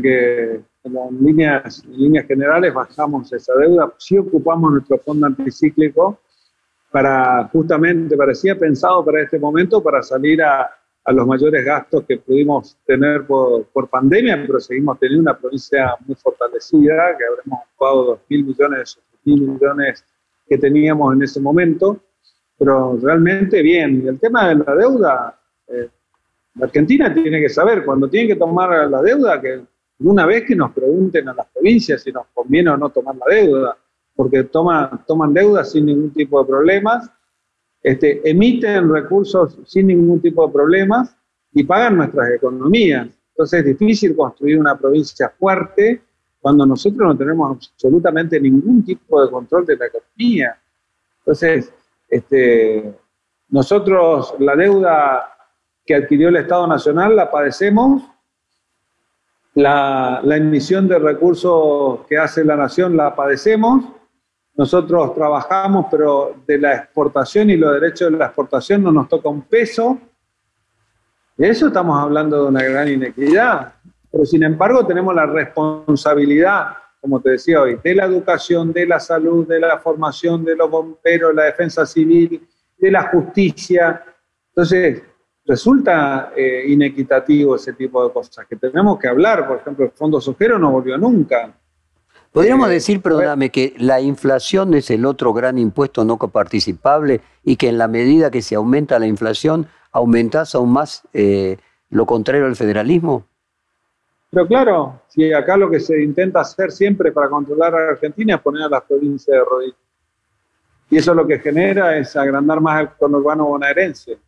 [SPEAKER 3] que en líneas, líneas generales bajamos esa deuda, sí ocupamos nuestro fondo anticíclico para justamente, parecía pensado para este momento, para salir a, a los mayores gastos que pudimos tener por, por, pandemia, pero seguimos teniendo una provincia muy fortalecida, que habremos ocupado 2 mil millones de esos mil millones que teníamos en ese momento, pero realmente bien. Y el tema de la deuda, eh, la Argentina tiene que saber, cuando tiene que tomar la deuda, que una vez que nos pregunten a las provincias si nos conviene o no tomar la deuda, porque toman, toman deuda sin ningún tipo de problemas, este, emiten recursos sin ningún tipo de problemas y pagan nuestras economías. Entonces es difícil construir una provincia fuerte cuando nosotros no tenemos absolutamente ningún tipo de control de la economía. Entonces, este, nosotros la deuda que adquirió el Estado Nacional la padecemos la, emisión de recursos que hace la nación la padecemos. Nosotros trabajamos, pero de la exportación y los derechos de la exportación no nos toca un peso. Eso estamos hablando de una gran inequidad. Pero sin embargo tenemos la responsabilidad, como te decía hoy, de la educación, de la salud, de la formación de los bomberos, la defensa civil, de la justicia. Entonces, resulta eh, inequitativo ese tipo de cosas, que tenemos que hablar, por ejemplo, el Fondo Sojero no volvió nunca.
[SPEAKER 2] Podríamos eh, decir, perdóname, que la inflación es el otro gran impuesto no coparticipable y que en la medida que se aumenta la inflación, aumentas aún más eh, lo contrario al federalismo.
[SPEAKER 3] Pero claro, si acá lo que se intenta hacer siempre para controlar a Argentina es poner a las provincias de rodillas. Y eso lo que genera es agrandar más el conurbano bonaerense.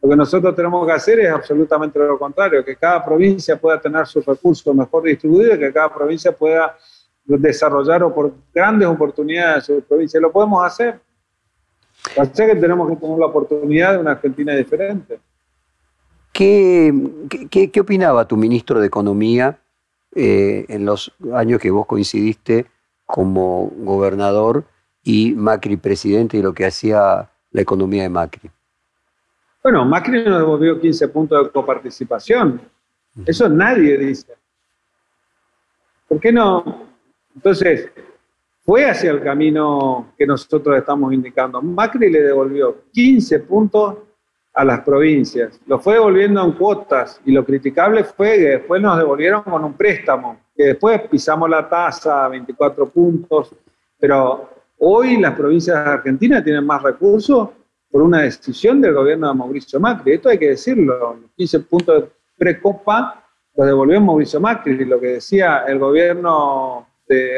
[SPEAKER 3] Lo que nosotros tenemos que hacer es absolutamente lo contrario, que cada provincia pueda tener sus recursos mejor distribuidos, que cada provincia pueda desarrollar grandes oportunidades en su provincia. Lo podemos hacer. Así que tenemos que tener la oportunidad de una Argentina diferente.
[SPEAKER 2] ¿Qué, qué, opinaba tu ministro de Economía eh, en los años que vos coincidiste como gobernador y Macri presidente y lo que hacía la economía de Macri?
[SPEAKER 3] Bueno, Macri nos devolvió 15 puntos de coparticipación. Eso nadie dice. ¿Por qué no? Entonces, fue hacia el camino que nosotros estamos indicando. Macri le devolvió 15 puntos a las provincias. Lo fue devolviendo en cuotas y lo criticable fue que después nos devolvieron con un préstamo, que después pisamos la tasa a 24 puntos, pero hoy las provincias argentinas tienen más recursos por una decisión del gobierno de Mauricio Macri. Esto hay que decirlo. Los 15 puntos de precopa los devolvió Mauricio Macri. Lo que decía el gobierno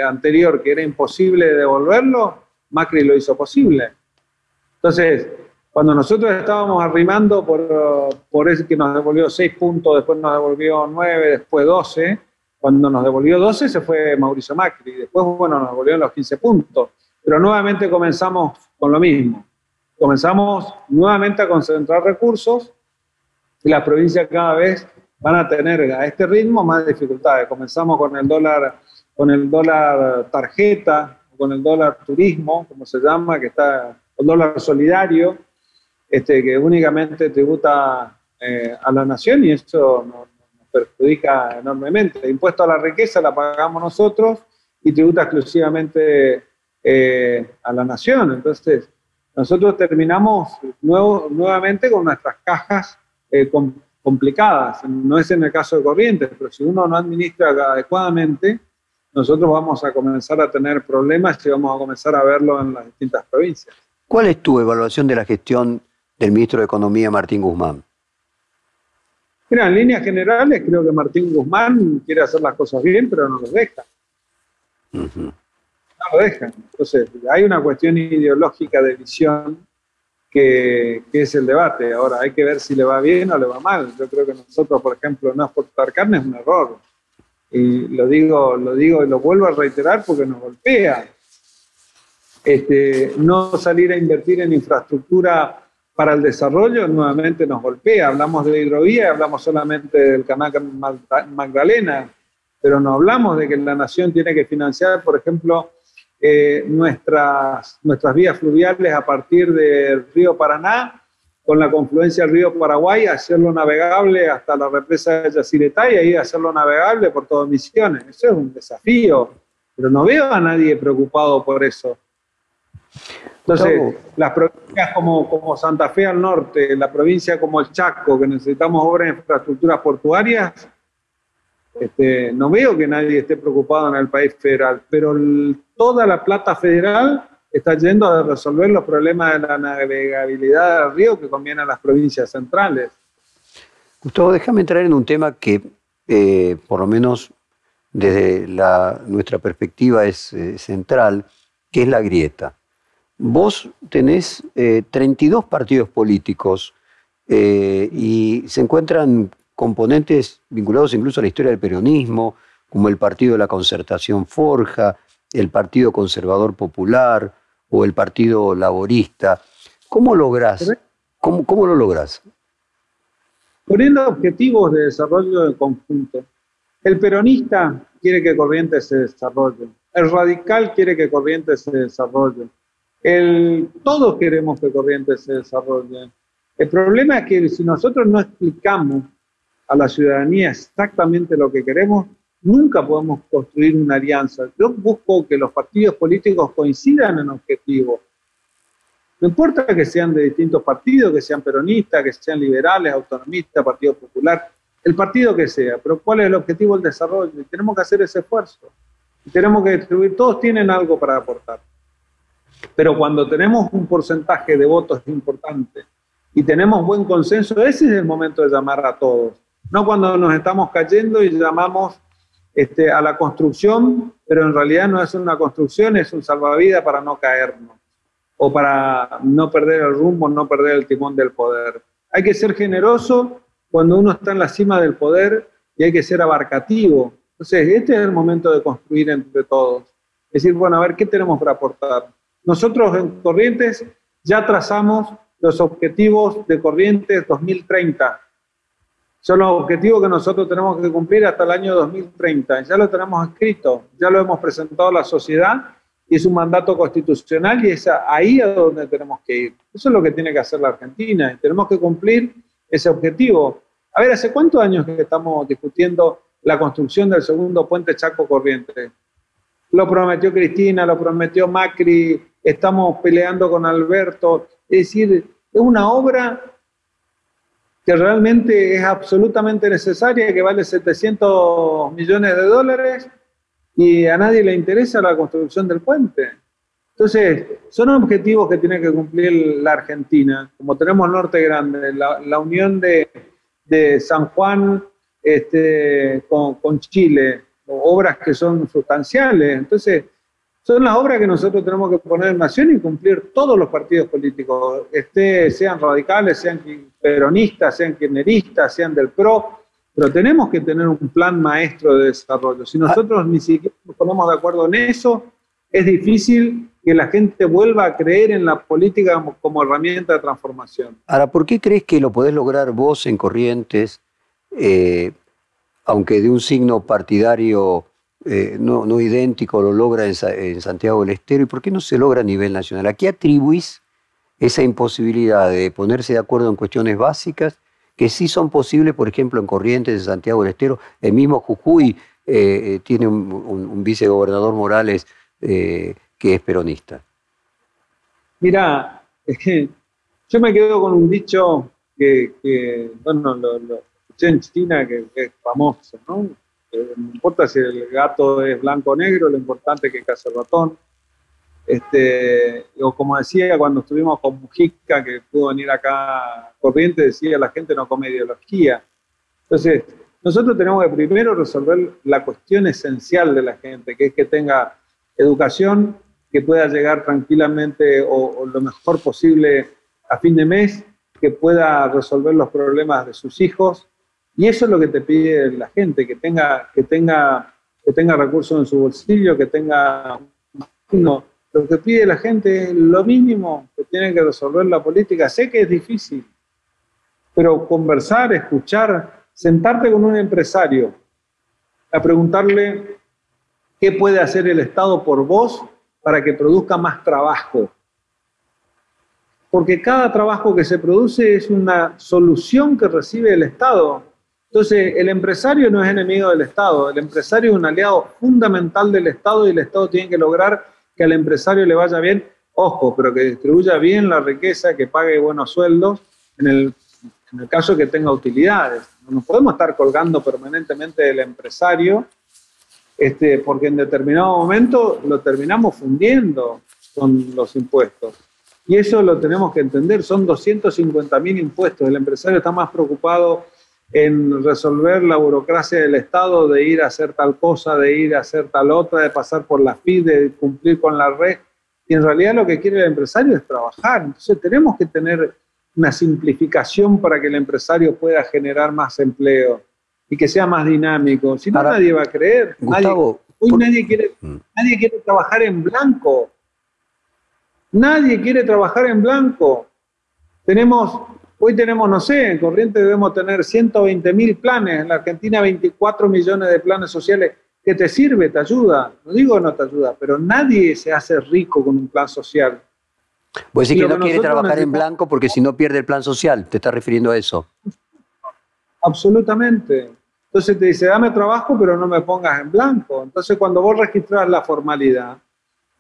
[SPEAKER 3] anterior que era imposible devolverlo, Macri lo hizo posible. Entonces, cuando nosotros estábamos arrimando por, por ese que nos devolvió 6 puntos, después nos devolvió 9, después 12, cuando nos devolvió 12 se fue Mauricio Macri, después, bueno, nos devolvieron los 15 puntos. Pero nuevamente comenzamos con lo mismo comenzamos nuevamente a concentrar recursos y las provincias cada vez van a tener a este ritmo más dificultades. Comenzamos con el dólar, con el dólar tarjeta, con el dólar turismo, como se llama, que está el dólar solidario, este, que únicamente tributa eh, a la nación y eso nos, perjudica enormemente. El impuesto a la riqueza la pagamos nosotros y tributa exclusivamente eh, a la nación. Entonces, nosotros terminamos nuevo, nuevamente con nuestras cajas eh, complicadas. No es en el caso de Corrientes, pero si uno no administra adecuadamente, nosotros vamos a comenzar a tener problemas y vamos a comenzar a verlo en las distintas provincias.
[SPEAKER 2] ¿Cuál es tu evaluación de la gestión del ministro de Economía, Martín Guzmán?
[SPEAKER 3] Mira, en líneas generales creo que Martín Guzmán quiere hacer las cosas bien, pero no lo deja. No lo deja. Entonces, hay una cuestión ideológica de visión que, es el debate. Ahora, hay que ver si le va bien o le va mal. Yo creo que nosotros, por ejemplo, no exportar carne es un error. Y lo digo, lo digo y lo vuelvo a reiterar porque nos golpea. Este, no salir a invertir en infraestructura para el desarrollo nuevamente nos golpea. Hablamos de hidrovía, hablamos solamente del canal Magdalena, pero no hablamos de que la nación tiene que financiar, por ejemplo, eh, nuestras, nuestras vías fluviales a partir del río Paraná, con la confluencia del río Paraguay, hacerlo navegable hasta la represa de Yacyretá y ahí hacerlo navegable por todas Misiones. Eso es un desafío, pero no veo a nadie preocupado por eso. Entonces, las provincias como, como Santa Fe al norte, la provincia como el Chaco, que necesitamos obras de infraestructuras portuarias, este, no veo que nadie esté preocupado en el país federal, pero toda la plata federal está yendo a resolver los problemas de la navegabilidad del río que conviene a las provincias centrales.
[SPEAKER 2] Gustavo, déjame entrar en un tema que, eh, por lo menos desde nuestra perspectiva, es eh, central, que es la grieta. Vos tenés 32 eh, partidos políticos eh, y se encuentran componentes vinculados incluso a la historia del peronismo, como el Partido de la Concertación Forja, el Partido Conservador Popular o el Partido Laborista. ¿Cómo lográs? ¿Cómo, cómo lo lográs?
[SPEAKER 3] Poniendo objetivos de desarrollo en conjunto. El peronista quiere que Corrientes se desarrolle. El radical quiere que Corrientes se desarrolle. El, todos queremos que Corrientes se desarrolle. El problema es que si nosotros no explicamos a la ciudadanía exactamente lo que queremos, nunca podemos construir una alianza. Yo busco que los partidos políticos coincidan en objetivos. No importa que sean de distintos partidos, que sean peronistas, que sean liberales, autonomistas, Partido Popular, el partido que sea, pero ¿cuál es el objetivo del desarrollo? Y tenemos que hacer ese esfuerzo. Y tenemos que distribuir, todos tienen algo para aportar. Pero cuando tenemos un porcentaje de votos importante y tenemos buen consenso, ese es el momento de llamar a todos. No cuando nos estamos cayendo y llamamos este, a la construcción, pero en realidad no es una construcción, es un salvavidas para no caernos o para no perder el rumbo, no perder el timón del poder. Hay que ser generoso cuando uno está en la cima del poder y hay que ser abarcativo. Entonces, este es el momento de construir entre todos. Es decir, bueno, a ver, ¿qué tenemos para aportar? Nosotros en Corrientes ya trazamos los objetivos de Corrientes 2030. Son los objetivos que nosotros tenemos que cumplir hasta el año 2030. Ya lo tenemos escrito, ya lo hemos presentado a la sociedad y es un mandato constitucional y es ahí a donde tenemos que ir. Eso es lo que tiene que hacer la Argentina y tenemos que cumplir ese objetivo. A ver, ¿hace cuántos años que estamos discutiendo la construcción del segundo puente Chaco Corriente? Lo prometió Cristina, lo prometió Macri, estamos peleando con Alberto. Es decir, es una obra que realmente es absolutamente necesaria, que vale 700 millones de dólares y a nadie le interesa la construcción del puente. Entonces, son objetivos que tiene que cumplir la Argentina. Como tenemos Norte Grande, la, unión de, San Juan este, con, con Chile, obras que son sustanciales. Entonces, son las obras que nosotros tenemos que poner en nación y cumplir todos los partidos políticos, este, sean radicales, sean peronistas, sean kirchneristas, sean del PRO, pero tenemos que tener un plan maestro de desarrollo. Si nosotros ni siquiera nos ponemos de acuerdo en eso, es difícil que la gente vuelva a creer en la política como, herramienta de transformación.
[SPEAKER 2] Ahora, ¿por qué crees que lo podés lograr vos en Corrientes, eh, aunque de un signo partidario eh, no, idéntico lo logra en, Santiago del Estero y por qué no se logra a nivel nacional. ¿A qué atribuís esa imposibilidad de ponerse de acuerdo en cuestiones básicas que sí son posibles, por ejemplo, en Corrientes de Santiago del Estero? El mismo Jujuy eh, eh, tiene un, vicegobernador Morales que es peronista.
[SPEAKER 3] Mira, yo me quedo con un dicho que, bueno, lo, escuché en China, que, es famoso, ¿no? Eh, no importa si el gato es blanco o negro, lo importante es que case el ratón. Este, o como decía cuando estuvimos con Mujica, que pudo venir acá corriente, decía la gente no come ideología. Entonces, nosotros tenemos que primero resolver la cuestión esencial de la gente, que es que tenga educación, que pueda llegar tranquilamente o, lo mejor posible a fin de mes, que pueda resolver los problemas de sus hijos. Y eso es lo que te pide la gente, que tenga, que tenga, que tenga recursos en su bolsillo, que tenga... No, lo que pide la gente es lo mínimo que tiene que resolver la política. Sé que es difícil, pero conversar, escuchar, sentarte con un empresario a preguntarle qué puede hacer el Estado por vos para que produzca más trabajo. Porque cada trabajo que se produce es una solución que recibe el Estado. Entonces, el empresario no es enemigo del Estado, el empresario es un aliado fundamental del Estado y el Estado tiene que lograr que al empresario le vaya bien, ojo, pero que distribuya bien la riqueza, que pague buenos sueldos, en el, en el caso que tenga utilidades. No podemos estar colgando permanentemente del empresario, este, porque en determinado momento lo terminamos fundiendo con los impuestos. Y eso lo tenemos que entender, son 250 mil impuestos. El empresario está más preocupado en resolver la burocracia del Estado, de ir a hacer tal cosa, de ir a hacer tal otra, de pasar por la FID, de cumplir con la red. Y en realidad lo que quiere el empresario es trabajar. Entonces tenemos que tener una simplificación para que el empresario pueda generar más empleo y que sea más dinámico. Si no, nadie va a creer. hoy nadie, quiere, mm. nadie quiere trabajar en blanco. Nadie quiere trabajar en blanco. Tenemos, hoy tenemos, no sé, en Corriente debemos tener 120 mil planes, en la Argentina 24 millones de planes sociales. que te sirve? ¿Te ayuda? No digo no te ayuda, pero nadie se hace rico con un plan social.
[SPEAKER 2] Pues sí que no quiere trabajar en blanco porque si no pierde el plan social, ¿te estás refiriendo a eso?
[SPEAKER 3] Absolutamente. Entonces te dice, dame trabajo, pero no me pongas en blanco. Entonces cuando vos registras la formalidad,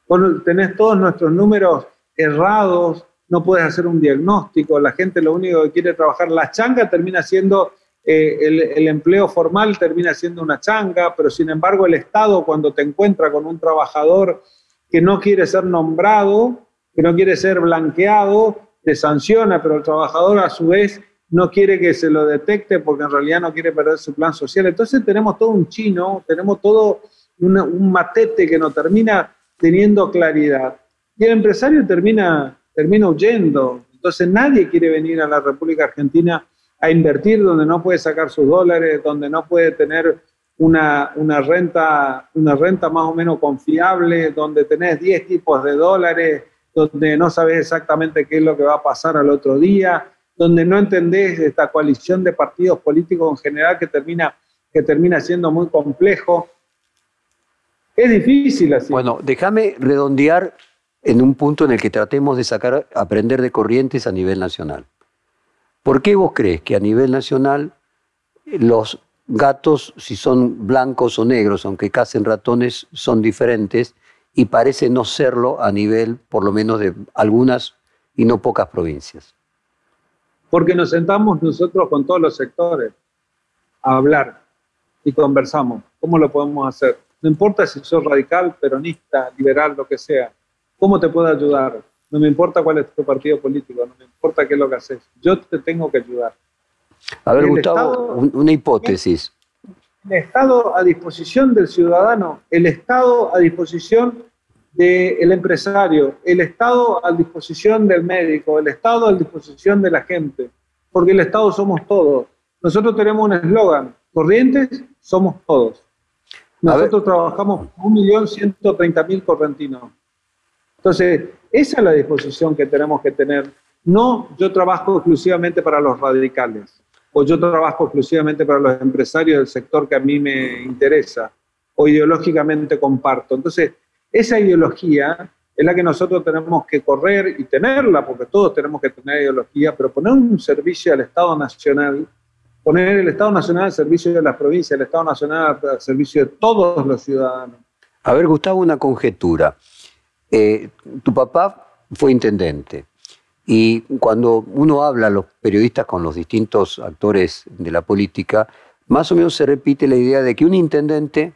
[SPEAKER 3] vos tenés todos nuestros números errados, no puedes hacer un diagnóstico, la gente lo único que quiere trabajar, la changa termina siendo, eh, el, empleo formal termina siendo una changa, pero sin embargo el Estado cuando te encuentra con un trabajador que no quiere ser nombrado, que no quiere ser blanqueado, te sanciona, pero el trabajador a su vez no quiere que se lo detecte porque en realidad no quiere perder su plan social. Entonces tenemos todo un chino, tenemos todo un matete que no termina teniendo claridad. Y el empresario termina, termina huyendo. Entonces nadie quiere venir a la República Argentina a invertir donde no puede sacar sus dólares, donde no puede tener una, una, renta, una renta más o menos confiable, donde tenés 10 tipos de dólares, donde no sabes exactamente qué es lo que va a pasar al otro día, donde no entendés esta coalición de partidos políticos en general que termina, que termina siendo muy complejo. Es difícil así.
[SPEAKER 2] Bueno, déjame redondear en un punto en el que tratemos de sacar, aprender de corrientes a nivel nacional. ¿Por qué vos crees que a nivel nacional los gatos, si son blancos o negros, aunque casen ratones, son diferentes y parece no serlo a nivel, por lo menos, de algunas y no pocas provincias?
[SPEAKER 3] Porque nos sentamos nosotros con todos los sectores a hablar y conversamos. ¿Cómo lo podemos hacer? No importa si sos radical, peronista, liberal, lo que sea. ¿Cómo te puedo ayudar? No me importa cuál es tu partido político, no me importa qué es lo que haces. Yo te tengo que ayudar.
[SPEAKER 2] A ver, Gustavo, una hipótesis.
[SPEAKER 3] El Estado a disposición del ciudadano, el Estado a disposición del empresario, el Estado a disposición del médico, el Estado a disposición de la gente, porque el Estado somos todos. Nosotros tenemos un eslogan, Corrientes somos todos. Nosotros trabajamos 1.130.000 correntinos. Entonces, esa es la disposición que tenemos que tener. No yo trabajo exclusivamente para los radicales, o yo trabajo exclusivamente para los empresarios del sector que a mí me interesa, o ideológicamente comparto. Entonces, esa ideología es la que nosotros tenemos que correr y tenerla, porque todos tenemos que tener ideología, pero poner un servicio al Estado Nacional, poner el Estado Nacional al servicio de las provincias, el Estado Nacional al servicio de todos los ciudadanos.
[SPEAKER 2] A ver, Gustavo, una conjetura. Eh, tu papá fue intendente Y cuando uno habla, los periodistas, con los distintos actores de la política, más o menos se repite la idea de que un intendente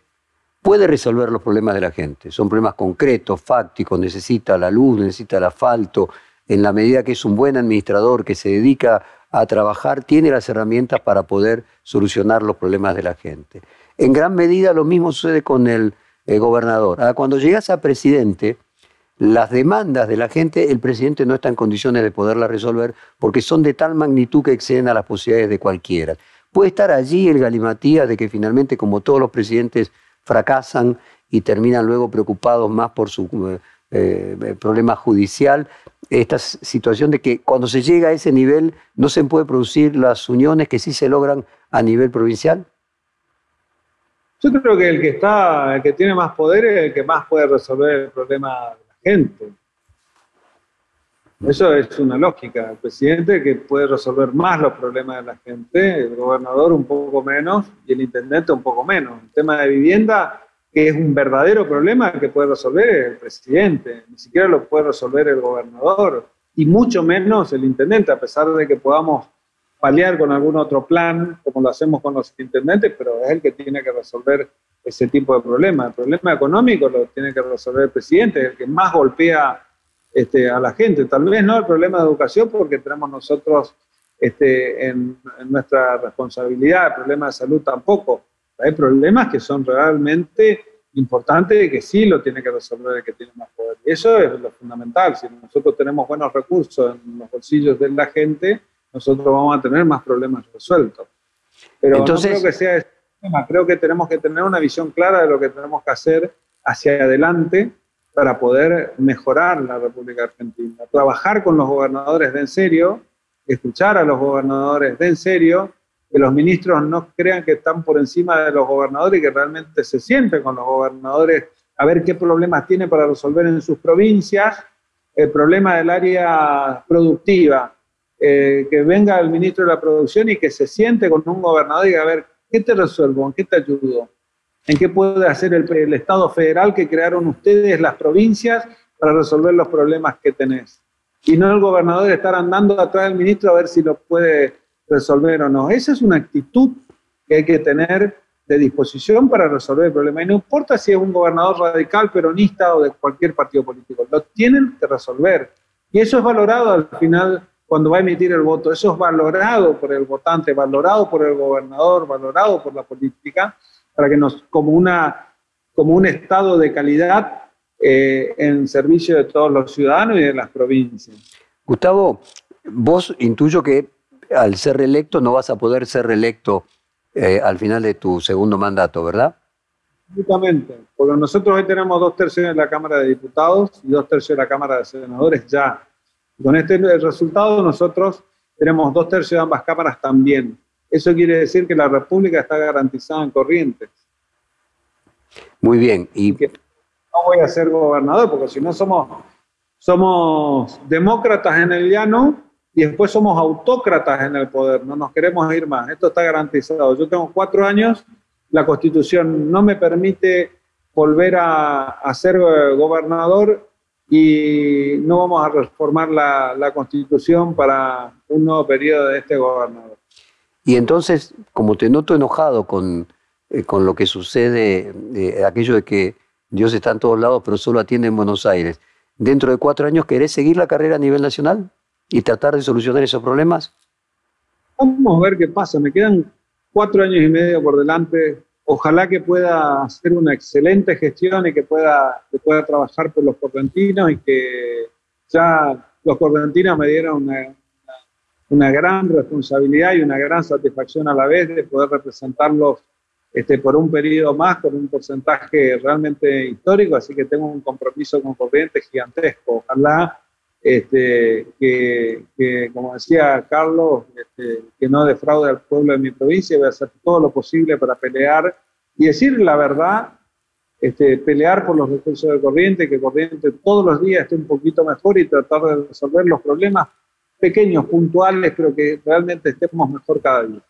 [SPEAKER 2] puede resolver los problemas de la gente. Son problemas concretos, fácticos, necesita la luz, necesita el asfalto. En la medida que es un buen administrador que se dedica a trabajar, tiene las herramientas para poder solucionar los problemas de la gente. En gran medida lo mismo sucede con el, gobernador. Ahora, cuando llegas a presidente, las demandas de la gente, el presidente no está en condiciones de poderlas resolver porque son de tal magnitud que exceden a las posibilidades de cualquiera. Puede estar allí el galimatía de que finalmente, como todos los presidentes, fracasan y terminan luego preocupados más por su eh, eh, problema judicial. Esta situación de que cuando se llega a ese nivel no se puede producir las uniones que sí se logran a nivel provincial.
[SPEAKER 3] Yo creo que el que está, el que tiene más poder es el que más puede resolver el problema gente. Eso es una lógica. El presidente que puede resolver más los problemas de la gente, el gobernador un poco menos y el intendente un poco menos. El tema de vivienda, que es un verdadero problema que puede resolver el presidente, ni siquiera lo puede resolver el gobernador y mucho menos el intendente, a pesar de que podamos paliar con algún otro plan, como lo hacemos con los intendentes, pero es el que tiene que resolver ese tipo de problemas. El problema económico lo tiene que resolver el presidente, el que más golpea este, a la gente. Tal vez no el problema de educación, porque tenemos nosotros este, en, nuestra responsabilidad, el problema de salud tampoco. Hay problemas que son realmente importantes y que sí lo tiene que resolver el que tiene más poder. Y eso es lo fundamental. Si nosotros tenemos buenos recursos en los bolsillos de la gente, nosotros vamos a tener más problemas resueltos. Pero Entonces, no creo que sea Creo que tenemos que tener una visión clara de lo que tenemos que hacer hacia adelante para poder mejorar la República Argentina. Trabajar con los gobernadores de en serio, escuchar a los gobernadores de en serio, que los ministros no crean que están por encima de los gobernadores y que realmente se sienten con los gobernadores a ver qué problemas tienen para resolver en sus provincias, el problema del área productiva, eh, que venga el ministro de la producción y que se siente con un gobernador y a ver, ¿qué te resuelvo? ¿En qué te ayudo? en qué puede hacer el, Estado federal que crearon ustedes, las provincias, para resolver los problemas que tenés. Y no el gobernador estar andando atrás del ministro a ver si lo puede resolver o no. Esa es una actitud que hay que tener de disposición para resolver el problema. Y no importa si es un gobernador radical, peronista o de cualquier partido político, lo tienen que resolver. Y eso es valorado al final cuando va a emitir el voto. Eso es valorado por el votante, valorado por el gobernador, valorado por la política para que nos, como, una, como un estado de calidad eh, en servicio de todos los ciudadanos y de las provincias.
[SPEAKER 2] Gustavo, vos intuyo que al ser reelecto no vas a poder ser reelecto eh, al final de tu segundo mandato, ¿verdad?
[SPEAKER 3] Absolutamente, porque nosotros hoy tenemos dos tercios en la Cámara de Diputados y dos tercios en la Cámara de Senadores ya. Con este resultado nosotros tenemos dos tercios de ambas cámaras también. Eso quiere decir que la República está garantizada en Corrientes.
[SPEAKER 2] Muy bien. Y
[SPEAKER 3] no voy a ser gobernador, porque si no somos, somos demócratas en el llano y después somos autócratas en el poder. No nos queremos ir más. Esto está garantizado. Yo tengo cuatro años. La Constitución no me permite volver a, a ser gobernador y no vamos a reformar la, la Constitución para un nuevo periodo de este gobernador.
[SPEAKER 2] Y entonces, como te noto enojado con, eh, con lo que sucede, eh, aquello de que Dios está en todos lados, pero solo atiende en Buenos Aires, dentro de cuatro años, ¿querés seguir la carrera a nivel nacional y tratar de solucionar esos problemas?
[SPEAKER 3] Vamos a ver qué pasa. Me quedan cuatro años y medio por delante. Ojalá que pueda hacer una excelente gestión y que pueda, que pueda trabajar por los correntinos y que ya los correntinos me dieron una, una gran responsabilidad y una gran satisfacción a la vez de poder representarlos este, por un periodo más, con un porcentaje realmente histórico, así que tengo un compromiso con Corrientes gigantesco. Ojalá este, que, como decía Carlos, este, que no defraude al pueblo de mi provincia, voy a hacer todo lo posible para pelear y decir la verdad, este, pelear por los recursos de Corrientes, que Corrientes todos los días esté un poquito mejor y tratar de resolver los problemas pequeños, puntuales, pero que realmente estemos mejor cada día.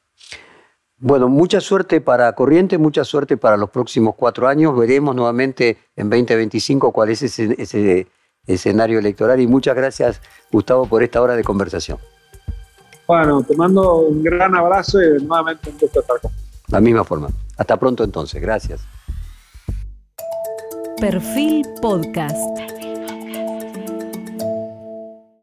[SPEAKER 2] Bueno, mucha suerte para Corriente, mucha suerte para los próximos cuatro años. Veremos nuevamente en 2025 cuál es ese, escenario electoral y muchas gracias, Gustavo, por esta hora de conversación.
[SPEAKER 3] Bueno, te mando un gran abrazo y nuevamente un gusto estar con
[SPEAKER 2] La misma forma. Hasta pronto entonces, gracias.
[SPEAKER 1] Perfil Podcast.